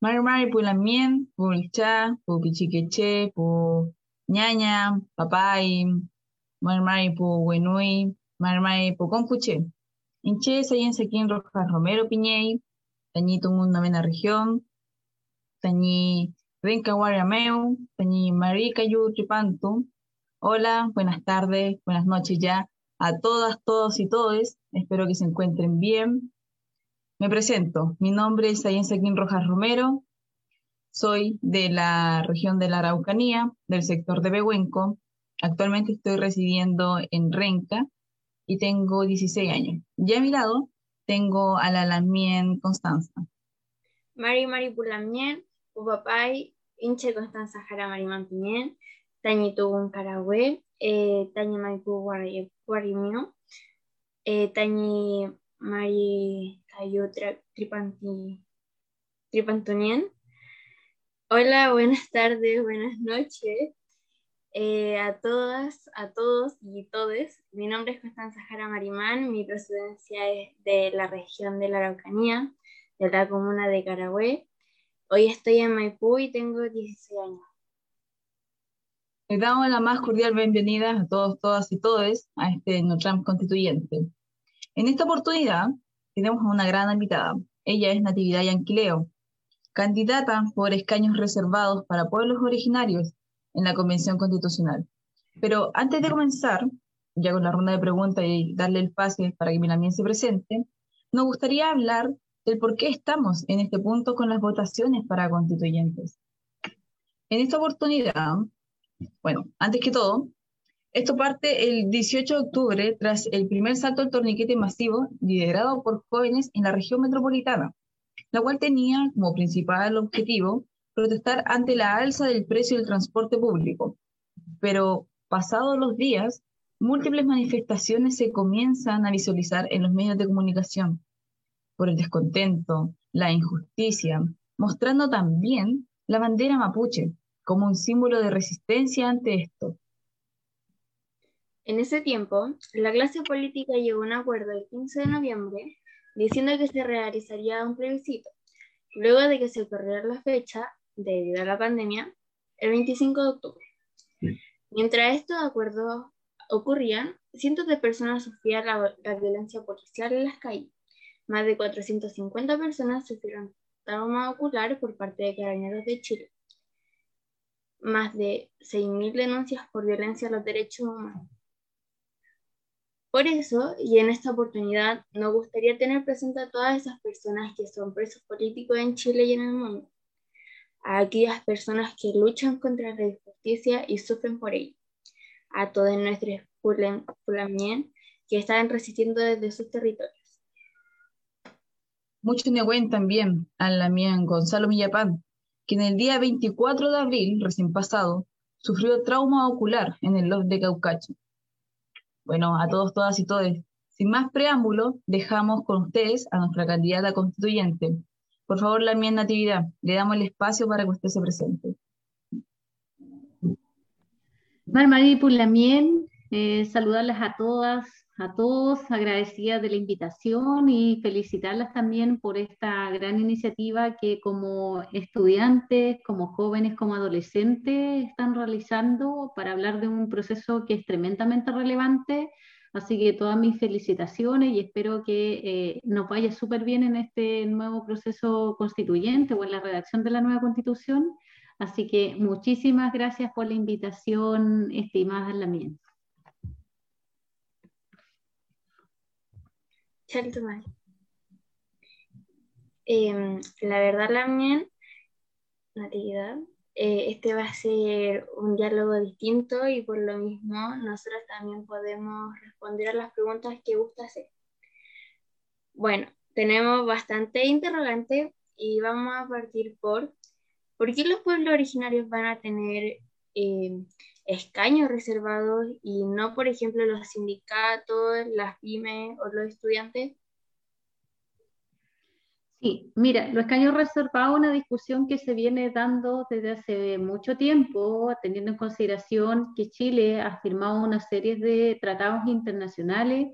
Mari Mari Pulamien, Pulcha, Pupichiqueche, Pu Ñaña, Papay, Mari Mari Pu Wenui, Mari Mari Pu Compuche. Inche, Sayen Sequín Rojas Romero Piñey, Tañi Tungun Novena Región, Tañi Renca Guariameu, Tañi Marica Yu Tripantu. Hola, buenas tardes, buenas noches ya a todas, todos y todes. Espero que se encuentren bien. Me presento. Mi nombre es Sayen Sequín Rojas Romero. Soy de la región de la Araucanía, del sector de Behuenco. Actualmente estoy residiendo en Renca y tengo 16 años. Y a mi lado tengo a la Lamien Constanza. Mari Mari Pulamien, Upapay, Inche Constanza Jara Mariman Piñén, Tañi Tugun Carahue, Tañi Maipu Guarimino, eh, Tañi Mari Cayo Tripanti, Tripantonien. Hola, buenas tardes, buenas noches eh, a todas, a todos y todes. Mi nombre es Constanza Jara Marimán, mi procedencia es de la región de la Araucanía, de la comuna de Carahue. Hoy estoy en Maipú y tengo 16 años. Les damos la más cordial bienvenida a todos, todas y todes a este Notram constituyente. En esta oportunidad tenemos a una gran invitada. Ella es Natividad Yanquileo, candidata por escaños reservados para pueblos originarios en la Convención Constitucional. Pero antes de comenzar, ya con la ronda de preguntas y darle el pase para que Milamien se presente, nos gustaría hablar del por qué estamos en este punto con las votaciones para constituyentes. En esta oportunidad, bueno, antes que todo, esto parte el 18 de octubre tras el primer salto al torniquete masivo liderado por jóvenes en la región metropolitana, la cual tenía como principal objetivo protestar ante la alza del precio del transporte público. Pero pasados los días, múltiples manifestaciones se comienzan a visualizar en los medios de comunicación por el descontento, la injusticia, mostrando también la bandera mapuche, como un símbolo de resistencia ante esto. En ese tiempo, la clase política llegó a un acuerdo el 15 de noviembre diciendo que se realizaría un plebiscito. Luego de que se corriera la fecha, debido a la pandemia, el 25 de octubre. Mientras estos acuerdos ocurrían, cientos de personas sufrían la, la, violencia policial en las calles. Más de 450 personas sufrieron trauma ocular por parte de carabineros de Chile más de 6.000 denuncias por violencia a los derechos humanos. Por eso, y en esta oportunidad, nos gustaría tener presente a todas esas personas que son presos políticos en Chile y en el mundo, a aquellas personas que luchan contra la injusticia y sufren por ello, a todos nuestros pulamien que están resistiendo desde sus territorios. Mucho Nehuen también, a la mía Gonzalo Millapán, en el día 24 de abril, recién pasado, sufrió trauma ocular en el loft de Caucacho. Bueno, a todos, todas y todos, sin más preámbulo, dejamos con ustedes a nuestra candidata constituyente. Por favor, la mía Natividad, le damos el espacio para que usted se presente. Marmarí Pulamien, eh, saludarlas a todas, a todos, agradecida de la invitación y felicitarlas también por esta gran iniciativa que como estudiantes, como jóvenes, como adolescentes están realizando para hablar de un proceso que es tremendamente relevante. Así que todas mis felicitaciones y espero que eh, nos vaya súper bien en este nuevo proceso constituyente o en la redacción de la nueva constitución. Así que muchísimas gracias por la invitación, estimada mía. Eh, la verdad, la mía, Natividad, eh, este va a ser un diálogo distinto y por lo mismo nosotros también podemos responder a las preguntas que gusta hacer. Bueno, tenemos bastante interrogante y vamos a partir por ¿por qué los pueblos originarios van a tener eh, escaños reservados y no, por ejemplo, los sindicatos, las pymes o los estudiantes? Sí, mira, los escaños reservados es una discusión que se viene dando desde hace mucho tiempo, teniendo en consideración que Chile ha firmado una serie de tratados internacionales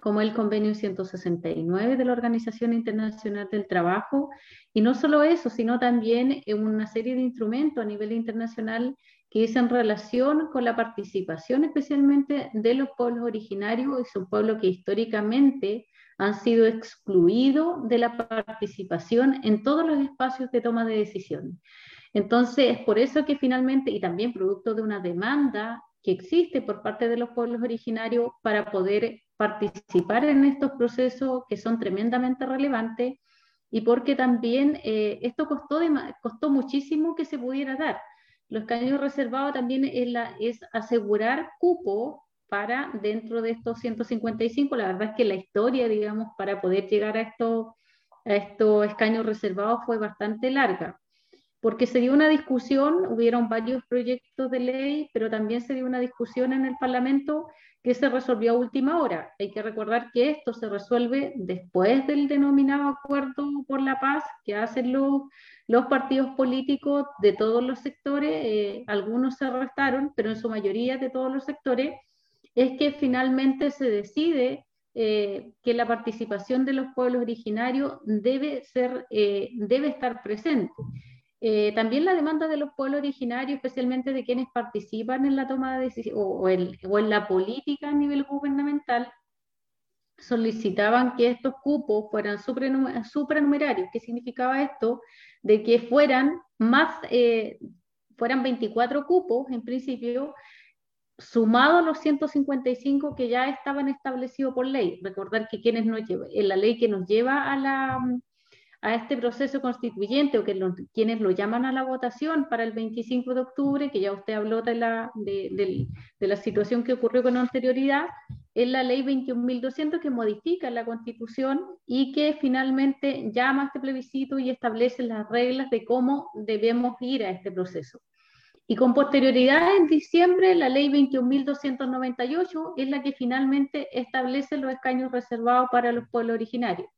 como el convenio 169 de la Organización Internacional del Trabajo. Y no solo eso, sino también una serie de instrumentos a nivel internacional que es en relación con la participación especialmente de los pueblos originarios, y son pueblos que históricamente han sido excluidos de la participación en todos los espacios de toma de decisiones. Entonces, es por eso que finalmente, y también producto de una demanda que existe por parte de los pueblos originarios para poder participar en estos procesos que son tremendamente relevantes y porque también eh, esto costó, costó muchísimo que se pudiera dar. Los caños reservados también es, la, es asegurar cupo para dentro de estos 155. La verdad es que la historia, digamos, para poder llegar a estos, a estos escaños reservados fue bastante larga porque se dio una discusión, hubieron varios proyectos de ley, pero también se dio una discusión en el Parlamento que se resolvió a última hora. Hay que recordar que esto se resuelve después del denominado acuerdo por la paz que hacen los, los partidos políticos de todos los sectores, eh, algunos se arrestaron, pero en su mayoría de todos los sectores, es que finalmente se decide eh, que la participación de los pueblos originarios debe, ser, eh, debe estar presente. Eh, también la demanda de los pueblos originarios, especialmente de quienes participan en la toma de decisiones o, en la política a nivel gubernamental, solicitaban que estos cupos fueran supranumerarios. ¿Qué significaba esto? De que fueran más, eh, fueran 24 cupos en principio, sumados los 155 que ya estaban establecidos por ley. Recordar que quienes en la ley que nos lleva a la a este proceso constituyente o que quienes lo llaman a la votación para el 25 de octubre, que ya usted habló de la, de, la situación que ocurrió con anterioridad, es la ley 21.200 que modifica la constitución y que finalmente llama a este plebiscito y establece las reglas de cómo debemos ir a este proceso. Y con posterioridad, en diciembre, la ley 21.298 es la que finalmente establece los escaños reservados para los pueblos originarios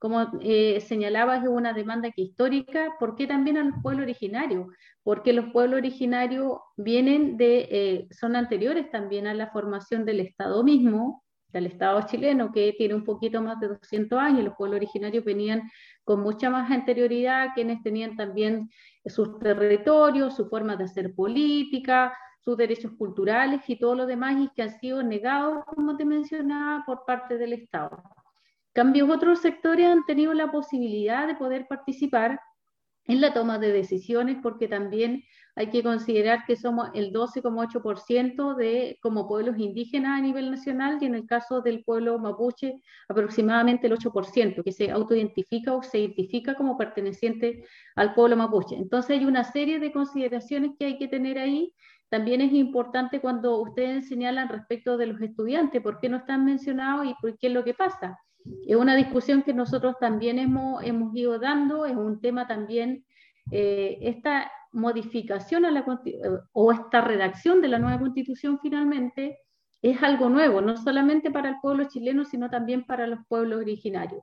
como eh, señalabas, es una demanda que histórica. ¿Por qué también a los pueblos originarios? Porque los pueblos originarios vienen de, eh, son anteriores también a la formación del Estado mismo, del Estado chileno, que tiene un poquito más de 200 años. Los pueblos originarios venían con mucha más anterioridad, quienes tenían también sus territorios, su forma de hacer política, sus derechos culturales y todo lo demás, y que han sido negados, como te mencionaba, por parte del Estado cambio, otros sectores han tenido la posibilidad de poder participar en la toma de decisiones, porque también hay que considerar que somos el 12,8% de como pueblos indígenas a nivel nacional y en el caso del pueblo mapuche aproximadamente el 8%, que se autoidentifica o se identifica como perteneciente al pueblo mapuche. Entonces hay una serie de consideraciones que hay que tener ahí. También es importante cuando ustedes señalan respecto de los estudiantes, por qué no están mencionados y por qué es lo que pasa. Es una discusión que nosotros también hemos, hemos ido dando, es un tema también, eh, esta modificación a la, o esta redacción de la nueva constitución finalmente es algo nuevo, no solamente para el pueblo chileno, sino también para los pueblos originarios.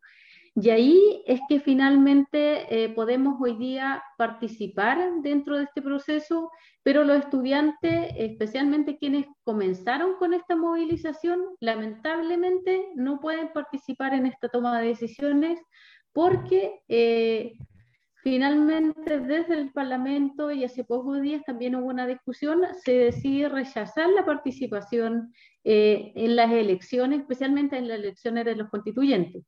Y ahí es que finalmente eh, podemos hoy día participar dentro de este proceso, pero los estudiantes, especialmente quienes comenzaron con esta movilización, lamentablemente no pueden participar en esta toma de decisiones porque eh, finalmente desde el Parlamento y hace pocos días también hubo una discusión, se decide rechazar la participación eh, en las elecciones, especialmente en las elecciones de los constituyentes.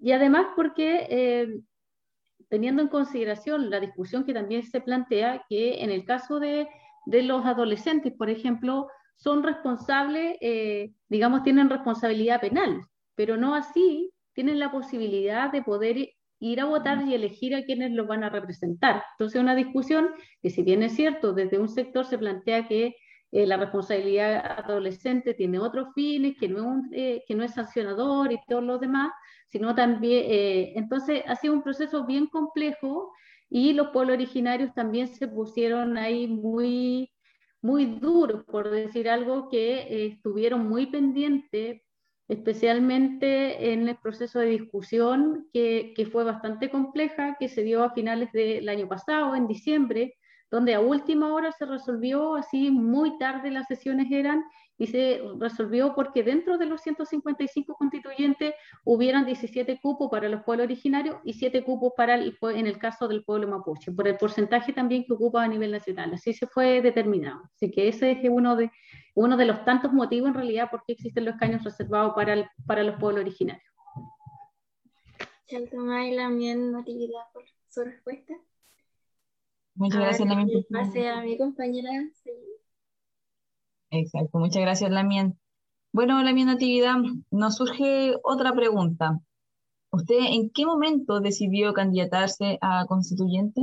Y además porque, eh, teniendo en consideración la discusión que también se plantea, que en el caso de, de los adolescentes, por ejemplo, son responsables, eh, digamos, tienen responsabilidad penal, pero no así tienen la posibilidad de poder ir a votar y elegir a quienes los van a representar. Entonces, una discusión que si bien es cierto, desde un sector se plantea que eh, la responsabilidad adolescente tiene otros fines, que no, es que no es sancionador y todo lo demás, sino también, eh, entonces ha sido un proceso bien complejo y los pueblos originarios también se pusieron ahí muy, muy duros, por decir algo, que eh, estuvieron muy pendientes, especialmente en el proceso de discusión que, que, fue bastante compleja, que se dio a finales del año pasado, en diciembre, donde a última hora se resolvió, así muy tarde las sesiones eran, y se resolvió porque dentro de los 155 constituyentes hubieran 17 cupos para los pueblos originarios y 7 cupos para el, en el caso del pueblo mapuche, por el porcentaje también que ocupa a nivel nacional. Así se fue determinado. Así que ese es uno de, uno de los tantos motivos en realidad por qué existen los escaños reservados para, para los pueblos originarios. Natividad, por su respuesta. Muchas gracias, Lamien. Pase a mi compañera. Exacto, muchas gracias, Lamien. Bueno, Lamien Natividad, nos surge otra pregunta. ¿Usted en qué momento decidió candidatarse a constituyente?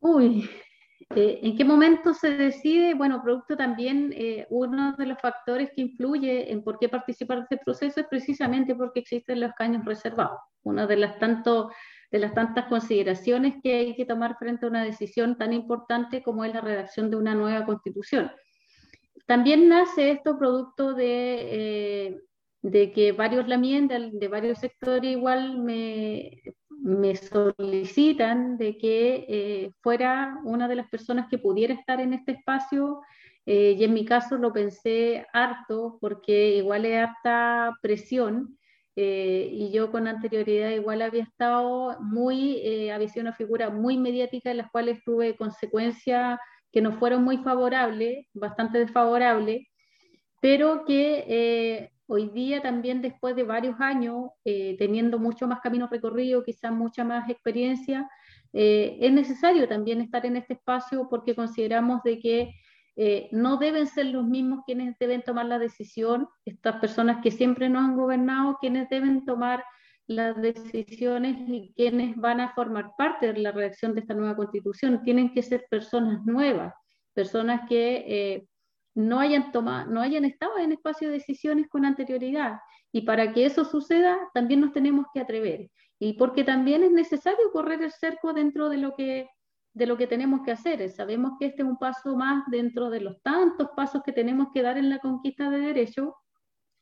Uy, eh, ¿en qué momento se decide? Bueno, producto también, eh, uno de los factores que influye en por qué participar de este proceso es precisamente porque existen los caños reservados. Una de las tanto de las tantas consideraciones que hay que tomar frente a una decisión tan importante como es la redacción de una nueva constitución. También nace esto producto de, eh, de que varios lamien de, varios sectores igual me, me solicitan de que eh, fuera una de las personas que pudiera estar en este espacio eh, y en mi caso lo pensé harto porque igual es harta presión eh, y yo con anterioridad igual había estado muy, eh, había sido una figura muy mediática en las cuales tuve consecuencias que no fueron muy favorables, bastante desfavorables, pero que eh, hoy día también después de varios años, teniendo mucho más camino recorrido, quizás mucha más experiencia, es necesario también estar en este espacio porque consideramos de que eh, no deben ser los mismos quienes deben tomar la decisión, estas personas que siempre nos han gobernado, quienes deben tomar las decisiones y quienes van a formar parte de la redacción de esta nueva constitución. Tienen que ser personas nuevas, personas que eh, no, hayan tomado, no hayan estado en espacio de decisiones con anterioridad. Y para que eso suceda, también nos tenemos que atrever. Y porque también es necesario correr el cerco dentro de lo que de lo que tenemos que hacer. Sabemos que este es un paso más dentro de los tantos pasos que tenemos que dar en la conquista de derechos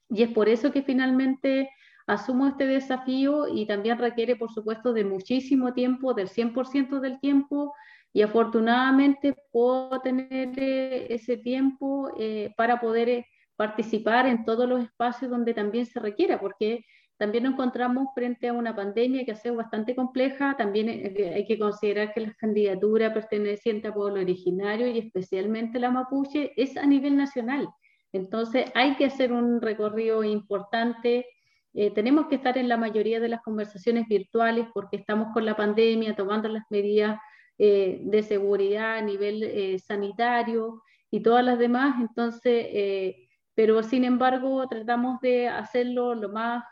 y es por eso que finalmente asumo este desafío y también requiere, por supuesto, de muchísimo tiempo, del 100% del tiempo y afortunadamente puedo tener eh, ese tiempo eh, para poder eh, participar en todos los espacios donde también se requiera, porque también nos encontramos frente a una pandemia que ha sido bastante compleja. También eh, hay que considerar que la candidatura perteneciente a pueblo originario y especialmente la mapuche es a nivel nacional. Entonces hay que hacer un recorrido importante. Eh, tenemos que estar en la mayoría de las conversaciones virtuales porque estamos con la pandemia, tomando las medidas eh, de seguridad a nivel sanitario y todas las demás. Entonces, pero sin embargo tratamos de hacerlo lo más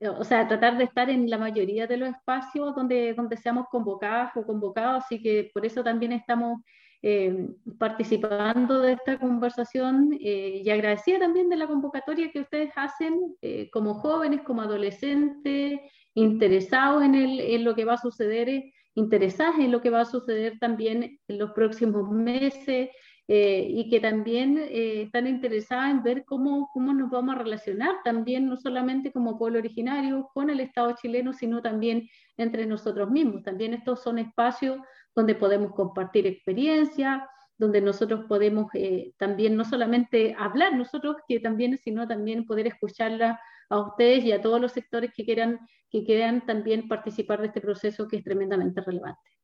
o sea, tratar de estar en la mayoría de los espacios donde, donde seamos convocadas o convocados, así que por eso también estamos eh, participando de esta conversación eh, y agradecida también de la convocatoria que ustedes hacen eh, como jóvenes, como adolescentes, interesados en, el, lo que va a suceder, interesadas en lo que va a suceder también en los próximos meses, eh, y que también eh, están interesadas en ver cómo, cómo nos vamos a relacionar también, no solamente como pueblo originario con el Estado chileno, sino también entre nosotros mismos. También estos son espacios donde podemos compartir experiencia, donde nosotros podemos eh, también no solamente hablar nosotros, que también, sino también poder escucharla a ustedes y a todos los sectores que quieran, que quieran también participar de este proceso que es tremendamente relevante.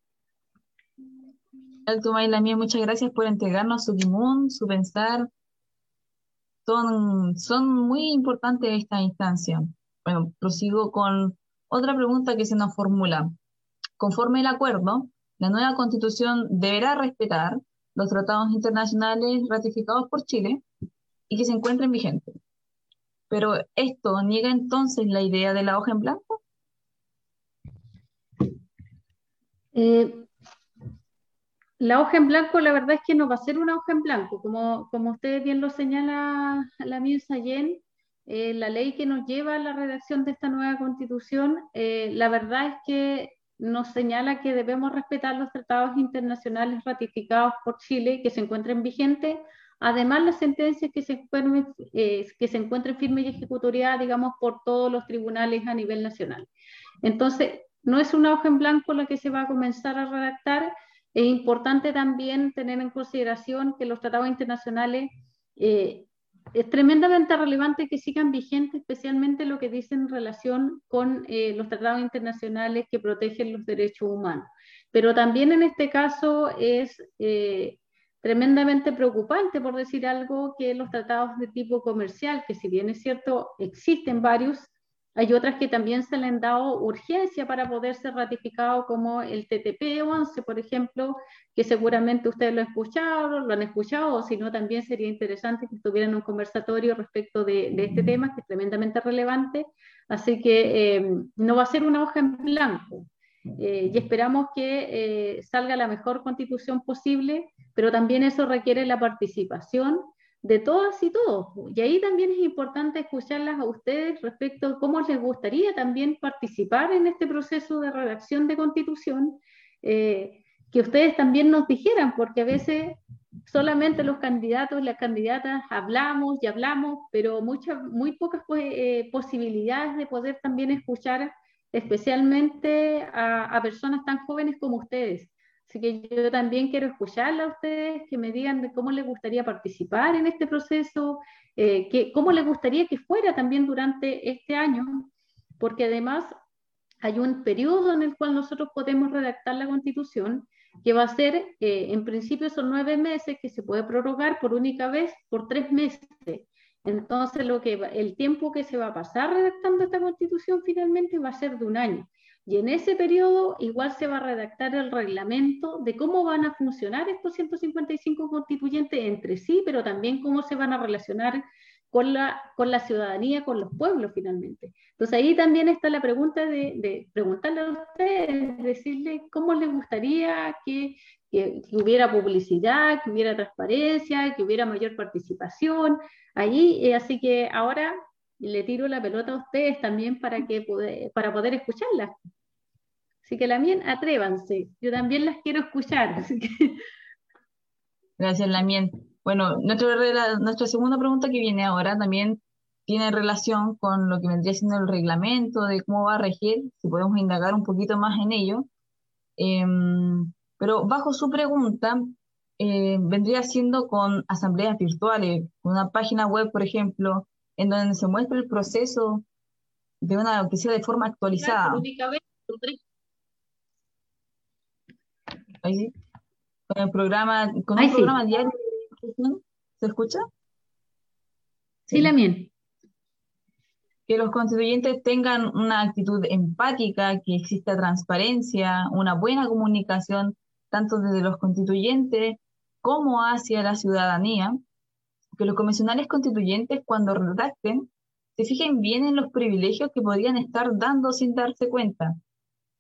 Mía, muchas gracias por entregarnos su timón, su pensar. Son, son muy importantes esta instancia. Bueno, prosigo con otra pregunta que se nos formula. Conforme el acuerdo, la nueva constitución deberá respetar los tratados internacionales ratificados por Chile y que se encuentren vigentes. Pero esto niega entonces la idea de la hoja en blanco. Eh, la hoja en blanco, la verdad es que no va a ser una hoja en blanco, como, como usted bien lo señala la Mirza Yen, eh, la ley que nos lleva a la redacción de esta nueva constitución, eh, la verdad es que nos señala que debemos respetar los tratados internacionales ratificados por Chile que se encuentren vigentes, además las sentencias que se encuentren, eh, firmes y ejecutoriadas, digamos, por todos los tribunales a nivel nacional. Entonces, no es una hoja en blanco la que se va a comenzar a redactar, es importante también tener en consideración que los tratados internacionales eh, es tremendamente relevante que sigan vigentes, especialmente lo que dicen en relación con eh, los tratados internacionales que protegen los derechos humanos. Pero también en este caso es eh, tremendamente preocupante, por decir algo, que los tratados de tipo comercial, que si bien es cierto, existen varios, hay otras que también se le han dado urgencia para poder ser ratificado, como el TTP-11, por ejemplo, que seguramente ustedes lo han escuchado, lo han escuchado, o si no, también sería interesante que estuvieran en un conversatorio respecto de, este tema, que es tremendamente relevante. Así que eh, no va a ser una hoja en blanco. Eh, y esperamos que eh, salga la mejor constitución posible, pero también eso requiere la participación de todas y todos. Y ahí también es importante escucharlas a ustedes respecto a cómo les gustaría también participar en este proceso de redacción de constitución, eh, que ustedes también nos dijeran, porque a veces solamente los candidatos y las candidatas hablamos y hablamos, pero muchas, muy pocas pues, eh, posibilidades de poder también escuchar especialmente a, a personas tan jóvenes como ustedes. Así que yo también quiero escucharla a ustedes, que me digan de cómo les gustaría participar en este proceso, eh, que, cómo les gustaría que fuera también durante este año, porque además hay un periodo en el cual nosotros podemos redactar la constitución, que va a ser, eh, en principio son nueve meses, que se puede prorrogar por única vez por tres meses. Entonces, lo que el tiempo que se va a pasar redactando esta constitución finalmente va a ser de un año. Y en ese periodo igual se va a redactar el reglamento de cómo van a funcionar estos 155 constituyentes entre sí, pero también cómo se van a relacionar con la, con la ciudadanía, con los pueblos finalmente. Entonces ahí también está la pregunta de, de preguntarle a ustedes, decirle cómo les gustaría que, hubiera publicidad, que hubiera transparencia, que hubiera mayor participación. Allí, eh, así que ahora le tiro la pelota a ustedes también para, que para poder escucharlas. Así que mía, atrévanse, yo también las quiero escuchar. Gracias, Lamien. Bueno, nuestra, nuestra segunda pregunta que viene ahora también tiene relación con lo que vendría siendo el reglamento, de cómo va a regir, si podemos indagar un poquito más en ello. Em, pero bajo su pregunta, eh, vendría siendo con asambleas virtuales, una página web, por ejemplo, en donde se muestra el proceso de una que sea de forma actualizada. Ahí sí. Con el programa, con un programa diario ¿se escucha? Sí, la mía. Que los constituyentes tengan una actitud empática, que exista transparencia, una buena comunicación, tanto desde los constituyentes como hacia la ciudadanía, que los convencionales constituyentes cuando redacten se fijen bien en los privilegios que podrían estar dando sin darse cuenta,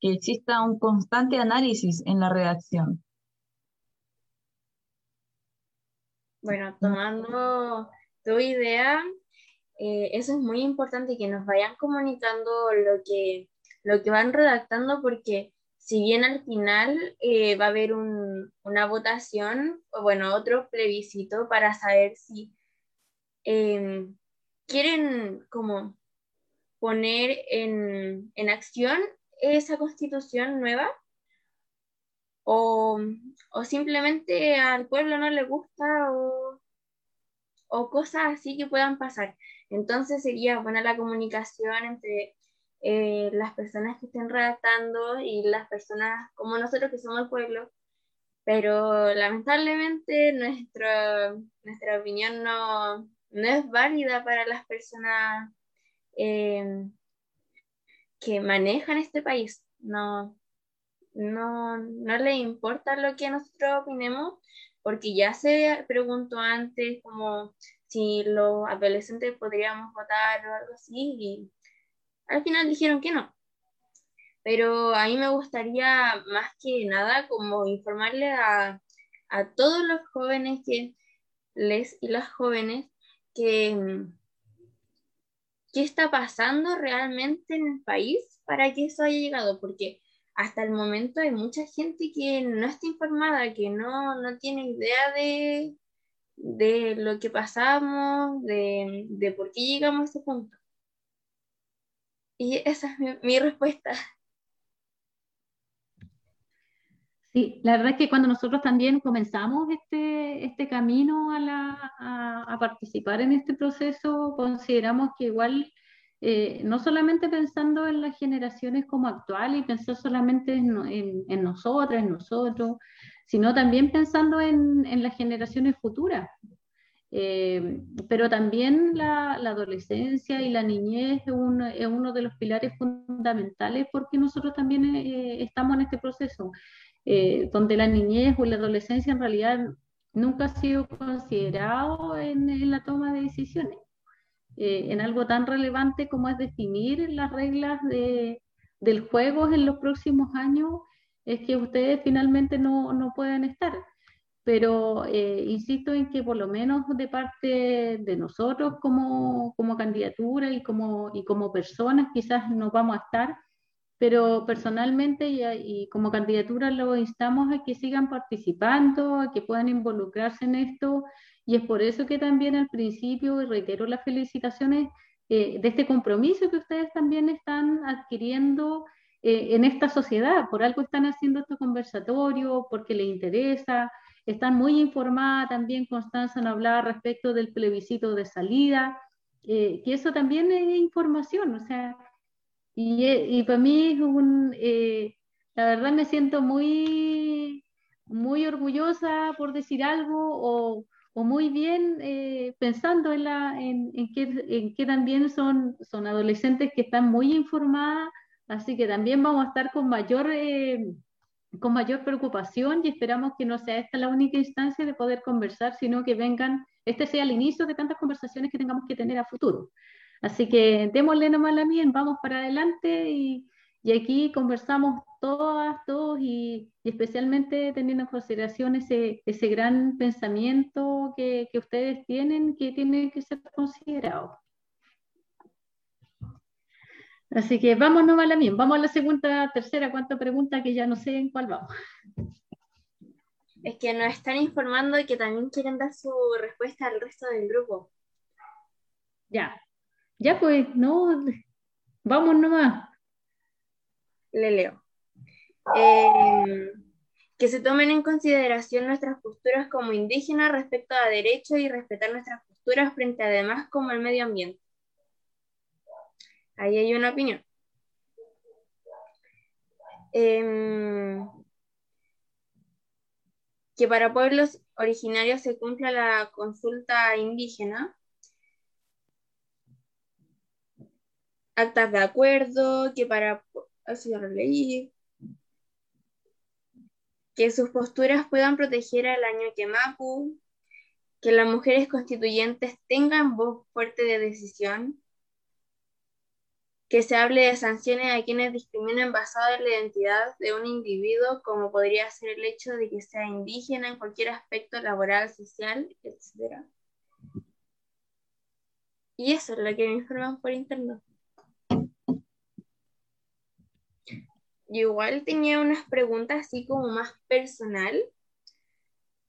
que exista un constante análisis en la redacción. Bueno, tomando tu idea, eh, eso es muy importante que nos vayan comunicando lo que, lo que van redactando porque si bien al final eh, va a haber una votación, o bueno, otro plebiscito para saber si em, quieren como poner en, acción esa constitución nueva o, simplemente al pueblo no le gusta o, o cosas así que puedan pasar. Entonces sería buena la comunicación entre eh, las personas que estén redactando y las personas como nosotros que somos el pueblo, pero lamentablemente nuestra, nuestra opinión no, no es válida para las personas eh, que manejan este país. No, no, no le importa lo que nosotros opinemos, porque ya se preguntó antes como si los adolescentes podríamos votar o algo así, y al final dijeron que no. Pero a mí me gustaría más que nada como informarle a, todos los jóvenes que les y las jóvenes que qué está pasando realmente en el país para que eso haya llegado, porque hasta el momento hay mucha gente que no está informada, que no, tiene idea de, de lo que pasamos, de, de por qué llegamos a ese punto. Y esa es mi, respuesta. Sí, la verdad es que cuando nosotros también comenzamos este, este camino a, la, a, participar en este proceso, consideramos que igual, eh, no solamente pensando en las generaciones como actual y pensar solamente en, en, nosotras, en nosotros, sino también pensando en, en las generaciones futuras. Eh, pero también la, la, adolescencia y la niñez es, es, uno de los pilares fundamentales porque nosotros también eh, estamos en este proceso. Eh, donde la niñez o la adolescencia en realidad nunca ha sido considerado en, la toma de decisiones, eh, en algo tan relevante como es definir las reglas de, del juego en los próximos años, es que ustedes finalmente no, no pueden estar. Pero eh, insisto en que por lo menos de parte de nosotros como, como candidatura y como, y como personas quizás no vamos a estar, pero personalmente y, como candidatura lo instamos a que sigan participando, a que puedan involucrarse en esto, y es por eso que también al principio, y reitero las felicitaciones eh, de este compromiso que ustedes también están adquiriendo eh, en esta sociedad, por algo están haciendo este conversatorio, porque les interesa, están muy informadas también, Constanza nos hablaba respecto del plebiscito de salida, eh, que eso también es información, o sea, y, eh, y para mí es un, eh, la verdad me siento muy, muy orgullosa por decir algo o, o muy bien eh, pensando en, la, en, en, que, en que también son, son adolescentes que están muy informadas, así que también vamos a estar con mayor, con mayor preocupación y esperamos que no sea esta la única instancia de poder conversar, sino que vengan, este sea el inicio de tantas conversaciones que tengamos que tener a futuro. Así que démosle nomás la mía, vamos para adelante y, aquí conversamos todas, todos y, especialmente teniendo en consideración ese, ese gran pensamiento que, que, ustedes tienen que tiene que ser considerado. Así que vamos nomás a la mía, vamos a la segunda, tercera, cuarta pregunta que ya no sé en cuál vamos. Es que nos están informando y que también quieren dar su respuesta al resto del grupo. Ya, ya pues, no, vamos nomás. Le leo. Eh, que se tomen en consideración nuestras posturas como indígenas respecto a derechos y respetar nuestras posturas frente además como el medio ambiente. Ahí hay una opinión. Em, que para pueblos originarios se cumpla la consulta indígena. Actas de acuerdo, que para, así lo leí, que sus posturas puedan proteger al año Mapu, que las mujeres constituyentes tengan voz fuerte de decisión, que se hable de sanciones a quienes discriminen basado en la identidad de un individuo, como podría ser el hecho de que sea indígena en cualquier aspecto laboral, social, etc. Y eso es lo que me informan por internet. yo igual tenía unas preguntas así como más personal,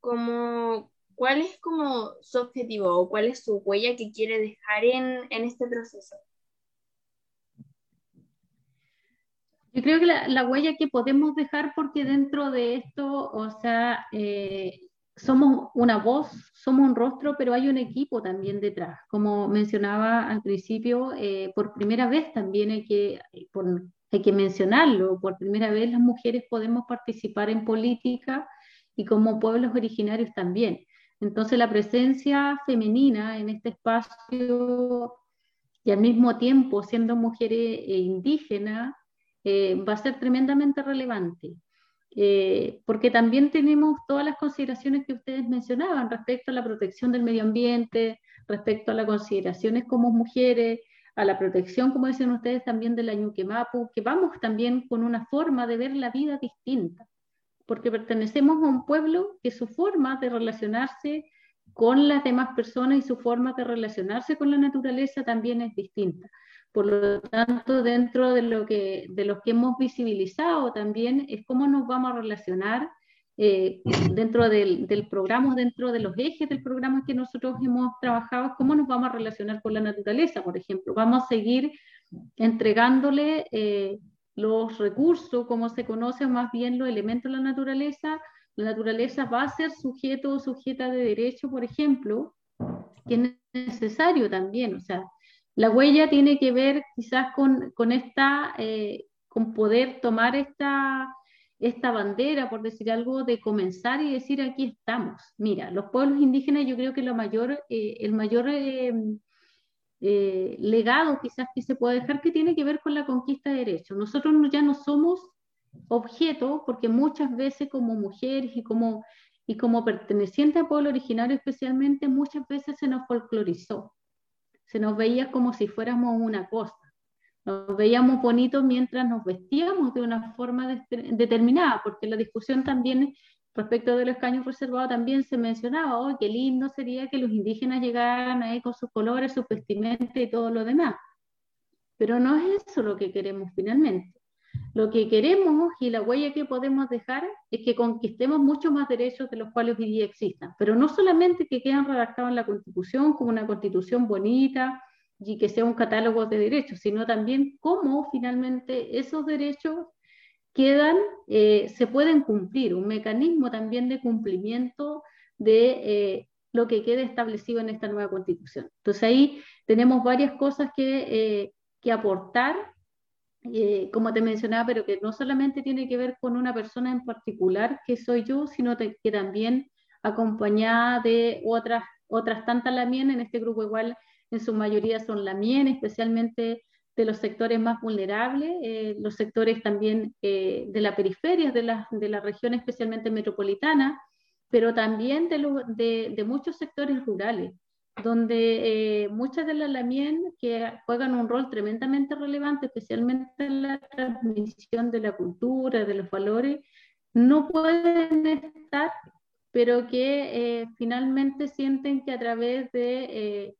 como cuál es como su objetivo o cuál es su huella que quiere dejar en, este proceso. Yo creo que la, huella que podemos dejar, porque dentro de esto, o sea, eh, somos una voz, somos un rostro, pero hay un equipo también detrás. Como mencionaba al principio, eh, por primera vez también hay que, hay que mencionarlo, por primera vez las mujeres podemos participar en política y como pueblos originarios también. Entonces la presencia femenina en este espacio y al mismo tiempo siendo mujeres eh, indígenas eh, va a ser tremendamente relevante. Eh, porque también tenemos todas las consideraciones que ustedes mencionaban respecto a la protección del medio ambiente, respecto a las consideraciones como mujeres, a la protección, como decían ustedes, también del Mapu, que vamos también con una forma de ver la vida distinta, porque pertenecemos a un pueblo que su forma de relacionarse con las demás personas y su forma de relacionarse con la naturaleza también es distinta. Por lo tanto, dentro de lo que, de lo que hemos visibilizado también es cómo nos vamos a relacionar eh, dentro del, del, programa, dentro de los ejes del programa que nosotros hemos trabajado, cómo nos vamos a relacionar con la naturaleza, por ejemplo. Vamos a seguir entregándole eh, los recursos, como se conoce más bien los elementos de la naturaleza, la naturaleza va a ser sujeto o sujeta de derecho, por ejemplo, que es necesario también. O sea, la huella tiene que ver quizás con, esta, eh, con poder tomar esta, esta bandera, por decir algo, de comenzar y decir aquí estamos. Mira, los pueblos indígenas yo creo que lo mayor, eh, el mayor eh, legado quizás que se puede dejar que tiene que ver con la conquista de derechos. Nosotros ya no somos objeto, porque muchas veces como mujeres y como, y como pertenecientes al pueblo originario especialmente, muchas veces se nos folclorizó, se nos veía como si fuéramos una cosa, nos veíamos bonitos mientras nos vestíamos de una forma determinada, porque la discusión también respecto de los caños reservados también se mencionaba, oh, qué lindo sería que los indígenas llegaran ahí con sus colores, sus vestimentas y todo lo demás. Pero no es eso lo que queremos finalmente. Lo que queremos y la huella que podemos dejar es que conquistemos muchos más derechos de los cuales hoy día existan, pero no solamente que quedan redactados en la Constitución como una Constitución bonita y que sea un catálogo de derechos, sino también cómo finalmente esos derechos quedan, eh, se pueden cumplir, un mecanismo también de cumplimiento de eh, lo que quede establecido en esta nueva Constitución. Entonces ahí tenemos varias cosas que, eh, que aportar eh, como te mencionaba, pero que no solamente tiene que ver con una persona en particular, que soy yo, sino que también acompañada de otras, otras tantas lamien, en este grupo igual en su mayoría son lamien, especialmente de los sectores más vulnerables, eh, los sectores también eh, de la periferia de la, de la región, especialmente metropolitana, pero también de, de muchos sectores rurales donde eh, muchas de las lamien que juegan un rol tremendamente relevante, especialmente en la transmisión de la cultura, de los valores, no pueden estar, pero que eh, finalmente sienten que a través de,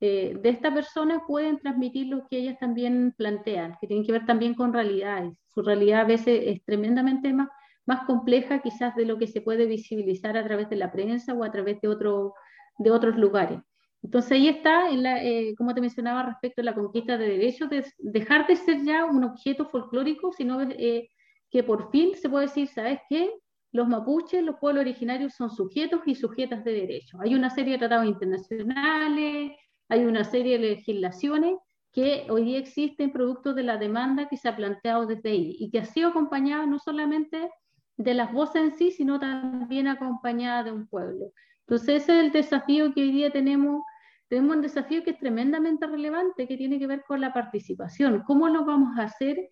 eh, de esta persona pueden transmitir lo que ellas también plantean, que tienen que ver también con realidades. Su realidad a veces es tremendamente más, más compleja quizás de lo que se puede visibilizar a través de la prensa o a través de, otro, de otros lugares. Entonces ahí está, eh, como te mencionaba respecto a la conquista de derechos, de dejar de ser ya un objeto folclórico, sino eh, que por fin se puede decir, ¿sabes qué? Los mapuches, los pueblos originarios son sujetos y sujetas de derechos. Hay una serie de tratados internacionales, hay una serie de legislaciones que hoy día existen producto de la demanda que se ha planteado desde ahí y que ha sido acompañada no solamente de las voces en sí, sino también acompañada de un pueblo. Entonces ese es el desafío que hoy día tenemos tenemos un desafío que es tremendamente relevante, que tiene que ver con la participación. ¿Cómo lo vamos a hacer?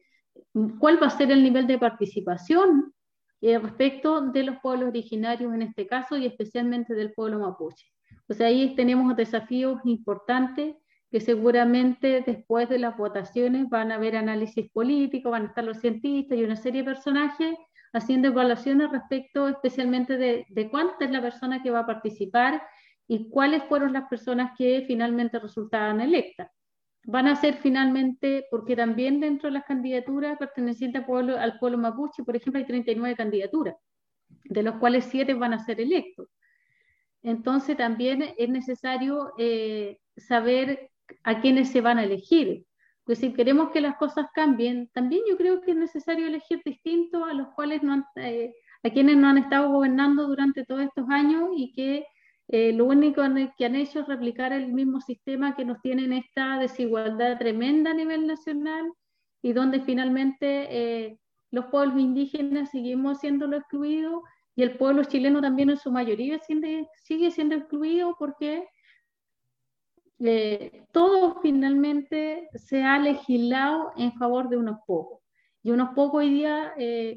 ¿Cuál va a ser el nivel de participación eh, respecto de los pueblos originarios en este caso y especialmente del pueblo mapuche? O sea, ahí tenemos desafíos importantes que seguramente después de las votaciones van a haber análisis políticos, van a estar los cientistas y una serie de personajes haciendo evaluaciones respecto especialmente de, de cuánta es la persona que va a participar y cuáles fueron las personas que finalmente resultaban electas. Van a ser finalmente, porque también dentro de las candidaturas pertenecientes al pueblo, al pueblo mapuche, por ejemplo, hay 39 candidaturas, de los cuales 7 van a ser electos. Entonces también es necesario eh, saber a quiénes se van a elegir. Pues si queremos que las cosas cambien, también yo creo que es necesario elegir distintos a los cuales no eh, a quienes no han estado gobernando durante todos estos años y que eh, lo único que han hecho es replicar el mismo sistema que nos tiene en esta desigualdad tremenda a nivel nacional y donde finalmente eh, los pueblos indígenas seguimos siendo excluidos y el pueblo chileno también en su mayoría sigue siendo excluido porque eh, todo finalmente se ha legislado en favor de unos pocos. Y unos pocos hoy día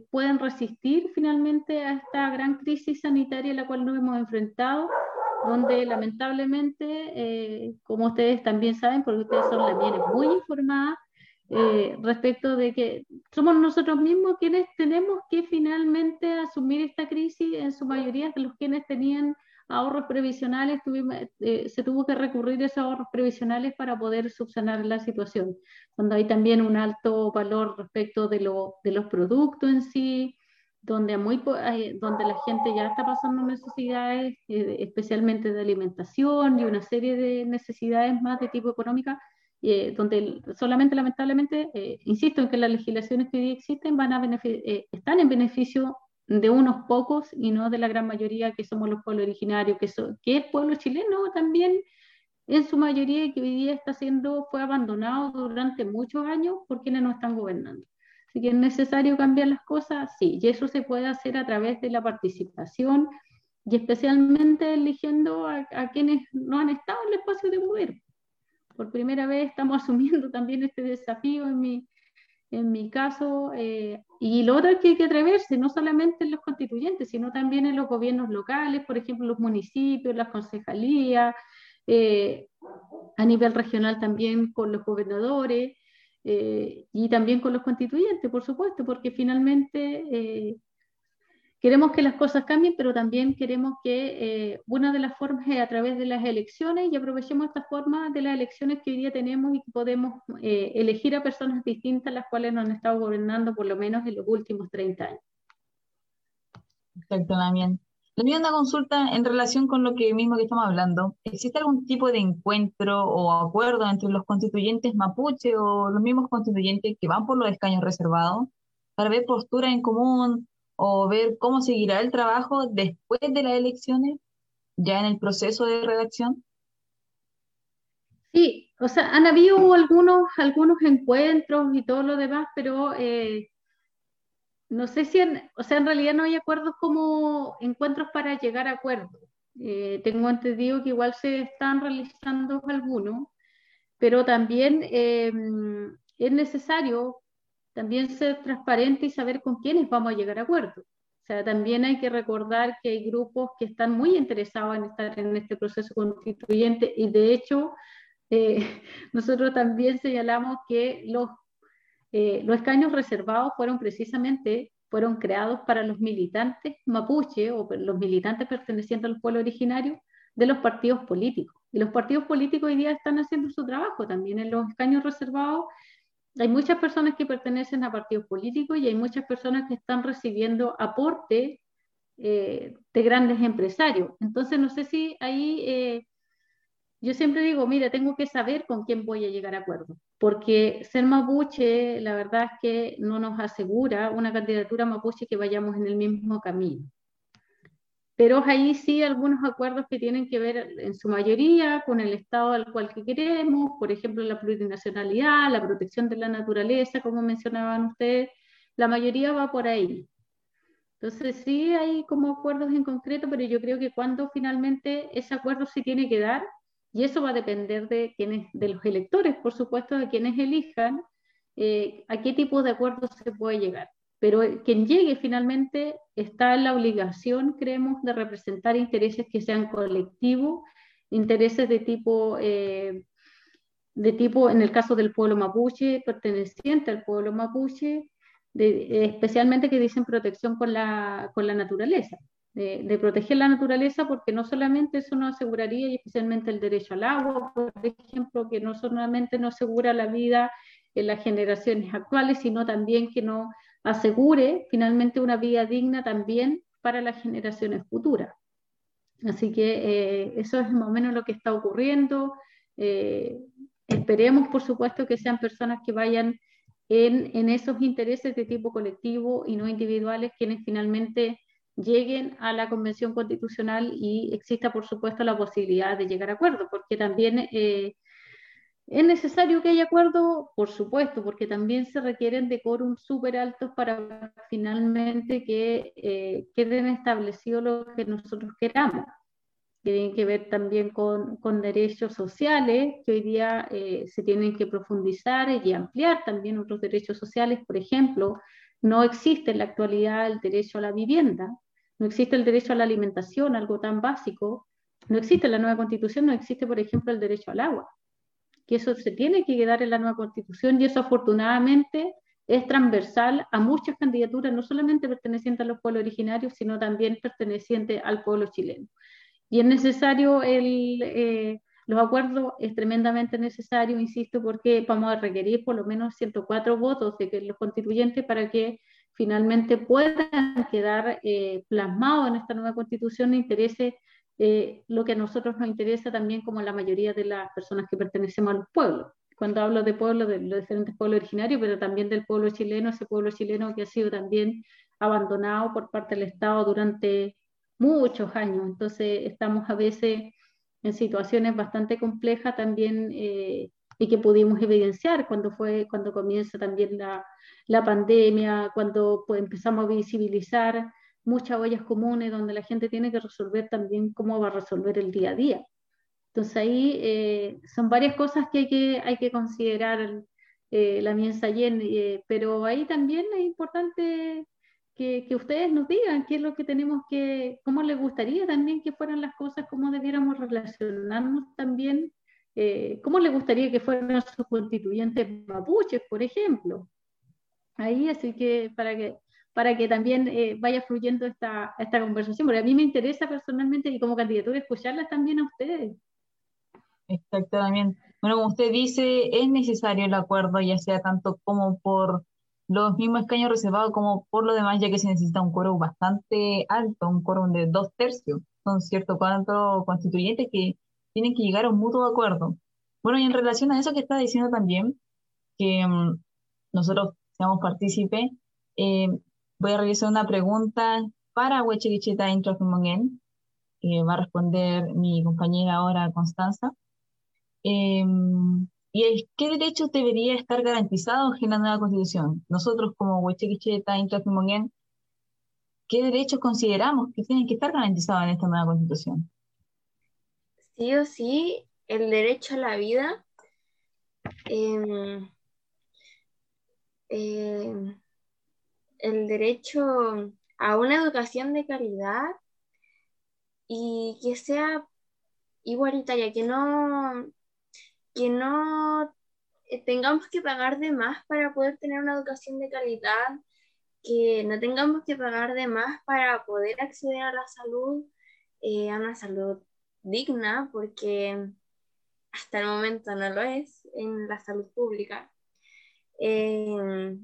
pueden resistir finalmente a esta gran crisis sanitaria a la cual nos hemos enfrentado donde lamentablemente, eh, como ustedes también saben, porque ustedes son también muy informadas, eh, respecto de que somos nosotros mismos quienes tenemos que finalmente asumir esta crisis, en su mayoría de los quienes tenían ahorros previsionales, eh, se tuvo que recurrir a esos ahorros previsionales para poder subsanar la situación, cuando hay también un alto valor respecto de los productos en sí, donde, muy, donde la gente ya está pasando necesidades, eh, especialmente de alimentación y una serie de necesidades más de tipo económica eh, donde solamente lamentablemente, eh, insisto en que las legislaciones que hoy existen van a están en beneficio de unos pocos y no de la gran mayoría que somos los pueblos originarios, que, que el pueblo chileno también en su mayoría que hoy día está siendo, fue abandonado durante muchos años por quienes no están gobernando. Así que es necesario cambiar las cosas, sí, y eso se puede hacer a través de la participación y especialmente eligiendo a, quienes no han estado en el espacio de gobierno. Por primera vez estamos asumiendo también este desafío en mi, en mi caso, eh, y lo otro es que hay que atreverse, no solamente en los constituyentes, sino también en los gobiernos locales, por ejemplo, los municipios, las concejalías, eh, a nivel regional también con los gobernadores eh, y también con los constituyentes, por supuesto, porque finalmente eh, queremos que las cosas cambien, pero también queremos que una de las formas es a través de las elecciones y aprovechemos esta forma de las elecciones que hoy día tenemos y que podemos elegir a personas distintas, las cuales nos han estado gobernando por lo menos en los últimos 30 años. Tenía una consulta en relación con lo que mismo que estamos hablando. ¿Existe algún tipo de encuentro o acuerdo entre los constituyentes mapuche o los mismos constituyentes que van por los escaños reservados para ver posturas en común o ver cómo seguirá el trabajo después de las elecciones, ya en el proceso de redacción? Sí, o sea, han habido algunos, algunos encuentros y todo lo demás, pero eh, no sé si, en, o sea, en realidad no hay acuerdos como encuentros para llegar a acuerdos. Eh, tengo entendido que igual se están realizando algunos, pero también eh, es necesario también ser transparente y saber con quiénes vamos a llegar a acuerdos. O sea, también hay que recordar que hay grupos que están muy interesados en estar en este proceso constituyente y de hecho eh, nosotros también señalamos que los eh, los escaños reservados fueron precisamente fueron creados para los militantes mapuche o los militantes pertenecientes al pueblo originario de los partidos políticos. Y los partidos políticos hoy día están haciendo su trabajo también en los escaños reservados. Hay muchas personas que pertenecen a partidos políticos y hay muchas personas que están recibiendo aporte eh, de grandes empresarios. Entonces, no sé si ahí eh, yo siempre digo, mira, tengo que saber con quién voy a llegar a acuerdo, porque ser mapuche, la verdad es que no nos asegura una candidatura mapuche que vayamos en el mismo camino. Pero ahí sí algunos acuerdos que tienen que ver en su mayoría con el estado al cual que queremos, por ejemplo, la plurinacionalidad, la protección de la naturaleza, como mencionaban ustedes, la mayoría va por ahí. Entonces sí hay como acuerdos en concreto, pero yo creo que cuando finalmente ese acuerdo se tiene que dar, y eso va a depender de, quienes, de los electores, por supuesto, de quienes elijan eh, a qué tipo de acuerdo se puede llegar. Pero quien llegue finalmente está en la obligación, creemos, de representar intereses que sean colectivos, intereses de tipo, eh, de tipo, en el caso del pueblo mapuche, perteneciente al pueblo mapuche, especialmente que dicen protección con la, con la naturaleza de, proteger la naturaleza, porque no solamente eso nos aseguraría, y especialmente el derecho al agua, por ejemplo, que no solamente nos asegura la vida en las generaciones actuales, sino también que nos asegure finalmente una vida digna también para las generaciones futuras. Así que eh, eso es más o menos lo que está ocurriendo. Eh, esperemos, por supuesto, que sean personas que vayan en, en, esos intereses de tipo colectivo y no individuales quienes finalmente lleguen a la Convención Constitucional y exista, por supuesto, la posibilidad de llegar a acuerdo, porque también eh, es necesario que haya acuerdo, por supuesto, porque también se requieren de súper altos para finalmente que eh, queden establecidos lo que nosotros queramos. Tienen que ver también con, con derechos sociales, que hoy día eh, se tienen que profundizar y ampliar también otros derechos sociales. Por ejemplo, no existe en la actualidad el derecho a la vivienda, no existe el derecho a la alimentación, algo tan básico, no existe la nueva constitución, no existe, por ejemplo, el derecho al agua, que eso se tiene que quedar en la nueva constitución y eso afortunadamente es transversal a muchas candidaturas, no solamente pertenecientes a los pueblos originarios, sino también pertenecientes al pueblo chileno. Y es necesario el, eh, los acuerdos, es tremendamente necesario, insisto, porque vamos a requerir por lo menos 104 votos de los constituyentes para que finalmente puedan quedar eh, plasmados en esta nueva constitución e interese eh, lo que a nosotros nos interesa también como la mayoría de las personas que pertenecemos a los pueblos, cuando hablo de pueblos, de los diferentes pueblos originarios, pero también del pueblo chileno, ese pueblo chileno que ha sido también abandonado por parte del Estado durante muchos años. Entonces estamos a veces en situaciones bastante complejas también eh, y que pudimos evidenciar cuando fue cuando comienza también la, la pandemia, cuando pues, empezamos a visibilizar muchas ollas comunes donde la gente tiene que resolver también cómo va a resolver el día a día. Entonces ahí eh, son varias cosas que hay que, hay que considerar eh, la mienza Yen, eh, pero ahí también es importante que, que, ustedes nos digan qué es lo que tenemos que, cómo les gustaría también que fueran las cosas, cómo debiéramos relacionarnos también, cómo les gustaría que fueran sus constituyentes mapuches, por ejemplo. Ahí, así que para que para que también vaya fluyendo esta, esta conversación, porque a mí me interesa personalmente y como candidatura escucharlas también a ustedes. Exactamente. Bueno, como usted dice, es necesario el acuerdo, ya sea tanto como por los mismos escaños reservados como por lo demás, ya que se necesita un quórum bastante alto, un quórum de dos tercios. Son cierto cuántos constituyentes que tienen que llegar a un mutuo acuerdo. Bueno, y en relación a eso que está diciendo también, que mm, nosotros seamos partícipes, eh, voy a realizar una pregunta para Huechequicheta Intrafimongen, que va a responder mi compañera ahora, Constanza. Em, ¿Y es, qué derechos debería estar garantizados en la nueva constitución? Nosotros como Huechequicheta, Intrafimongen, ¿qué derechos consideramos que tienen que estar garantizados en esta nueva constitución? Sí o sí, el derecho a la vida, em, em, el derecho a una educación de calidad y que sea igualitaria, que no, que no tengamos que pagar de más para poder tener una educación de calidad, que no tengamos que pagar de más para poder acceder a la salud, eh, a una salud digna, porque hasta el momento no lo es en la salud pública. Eh,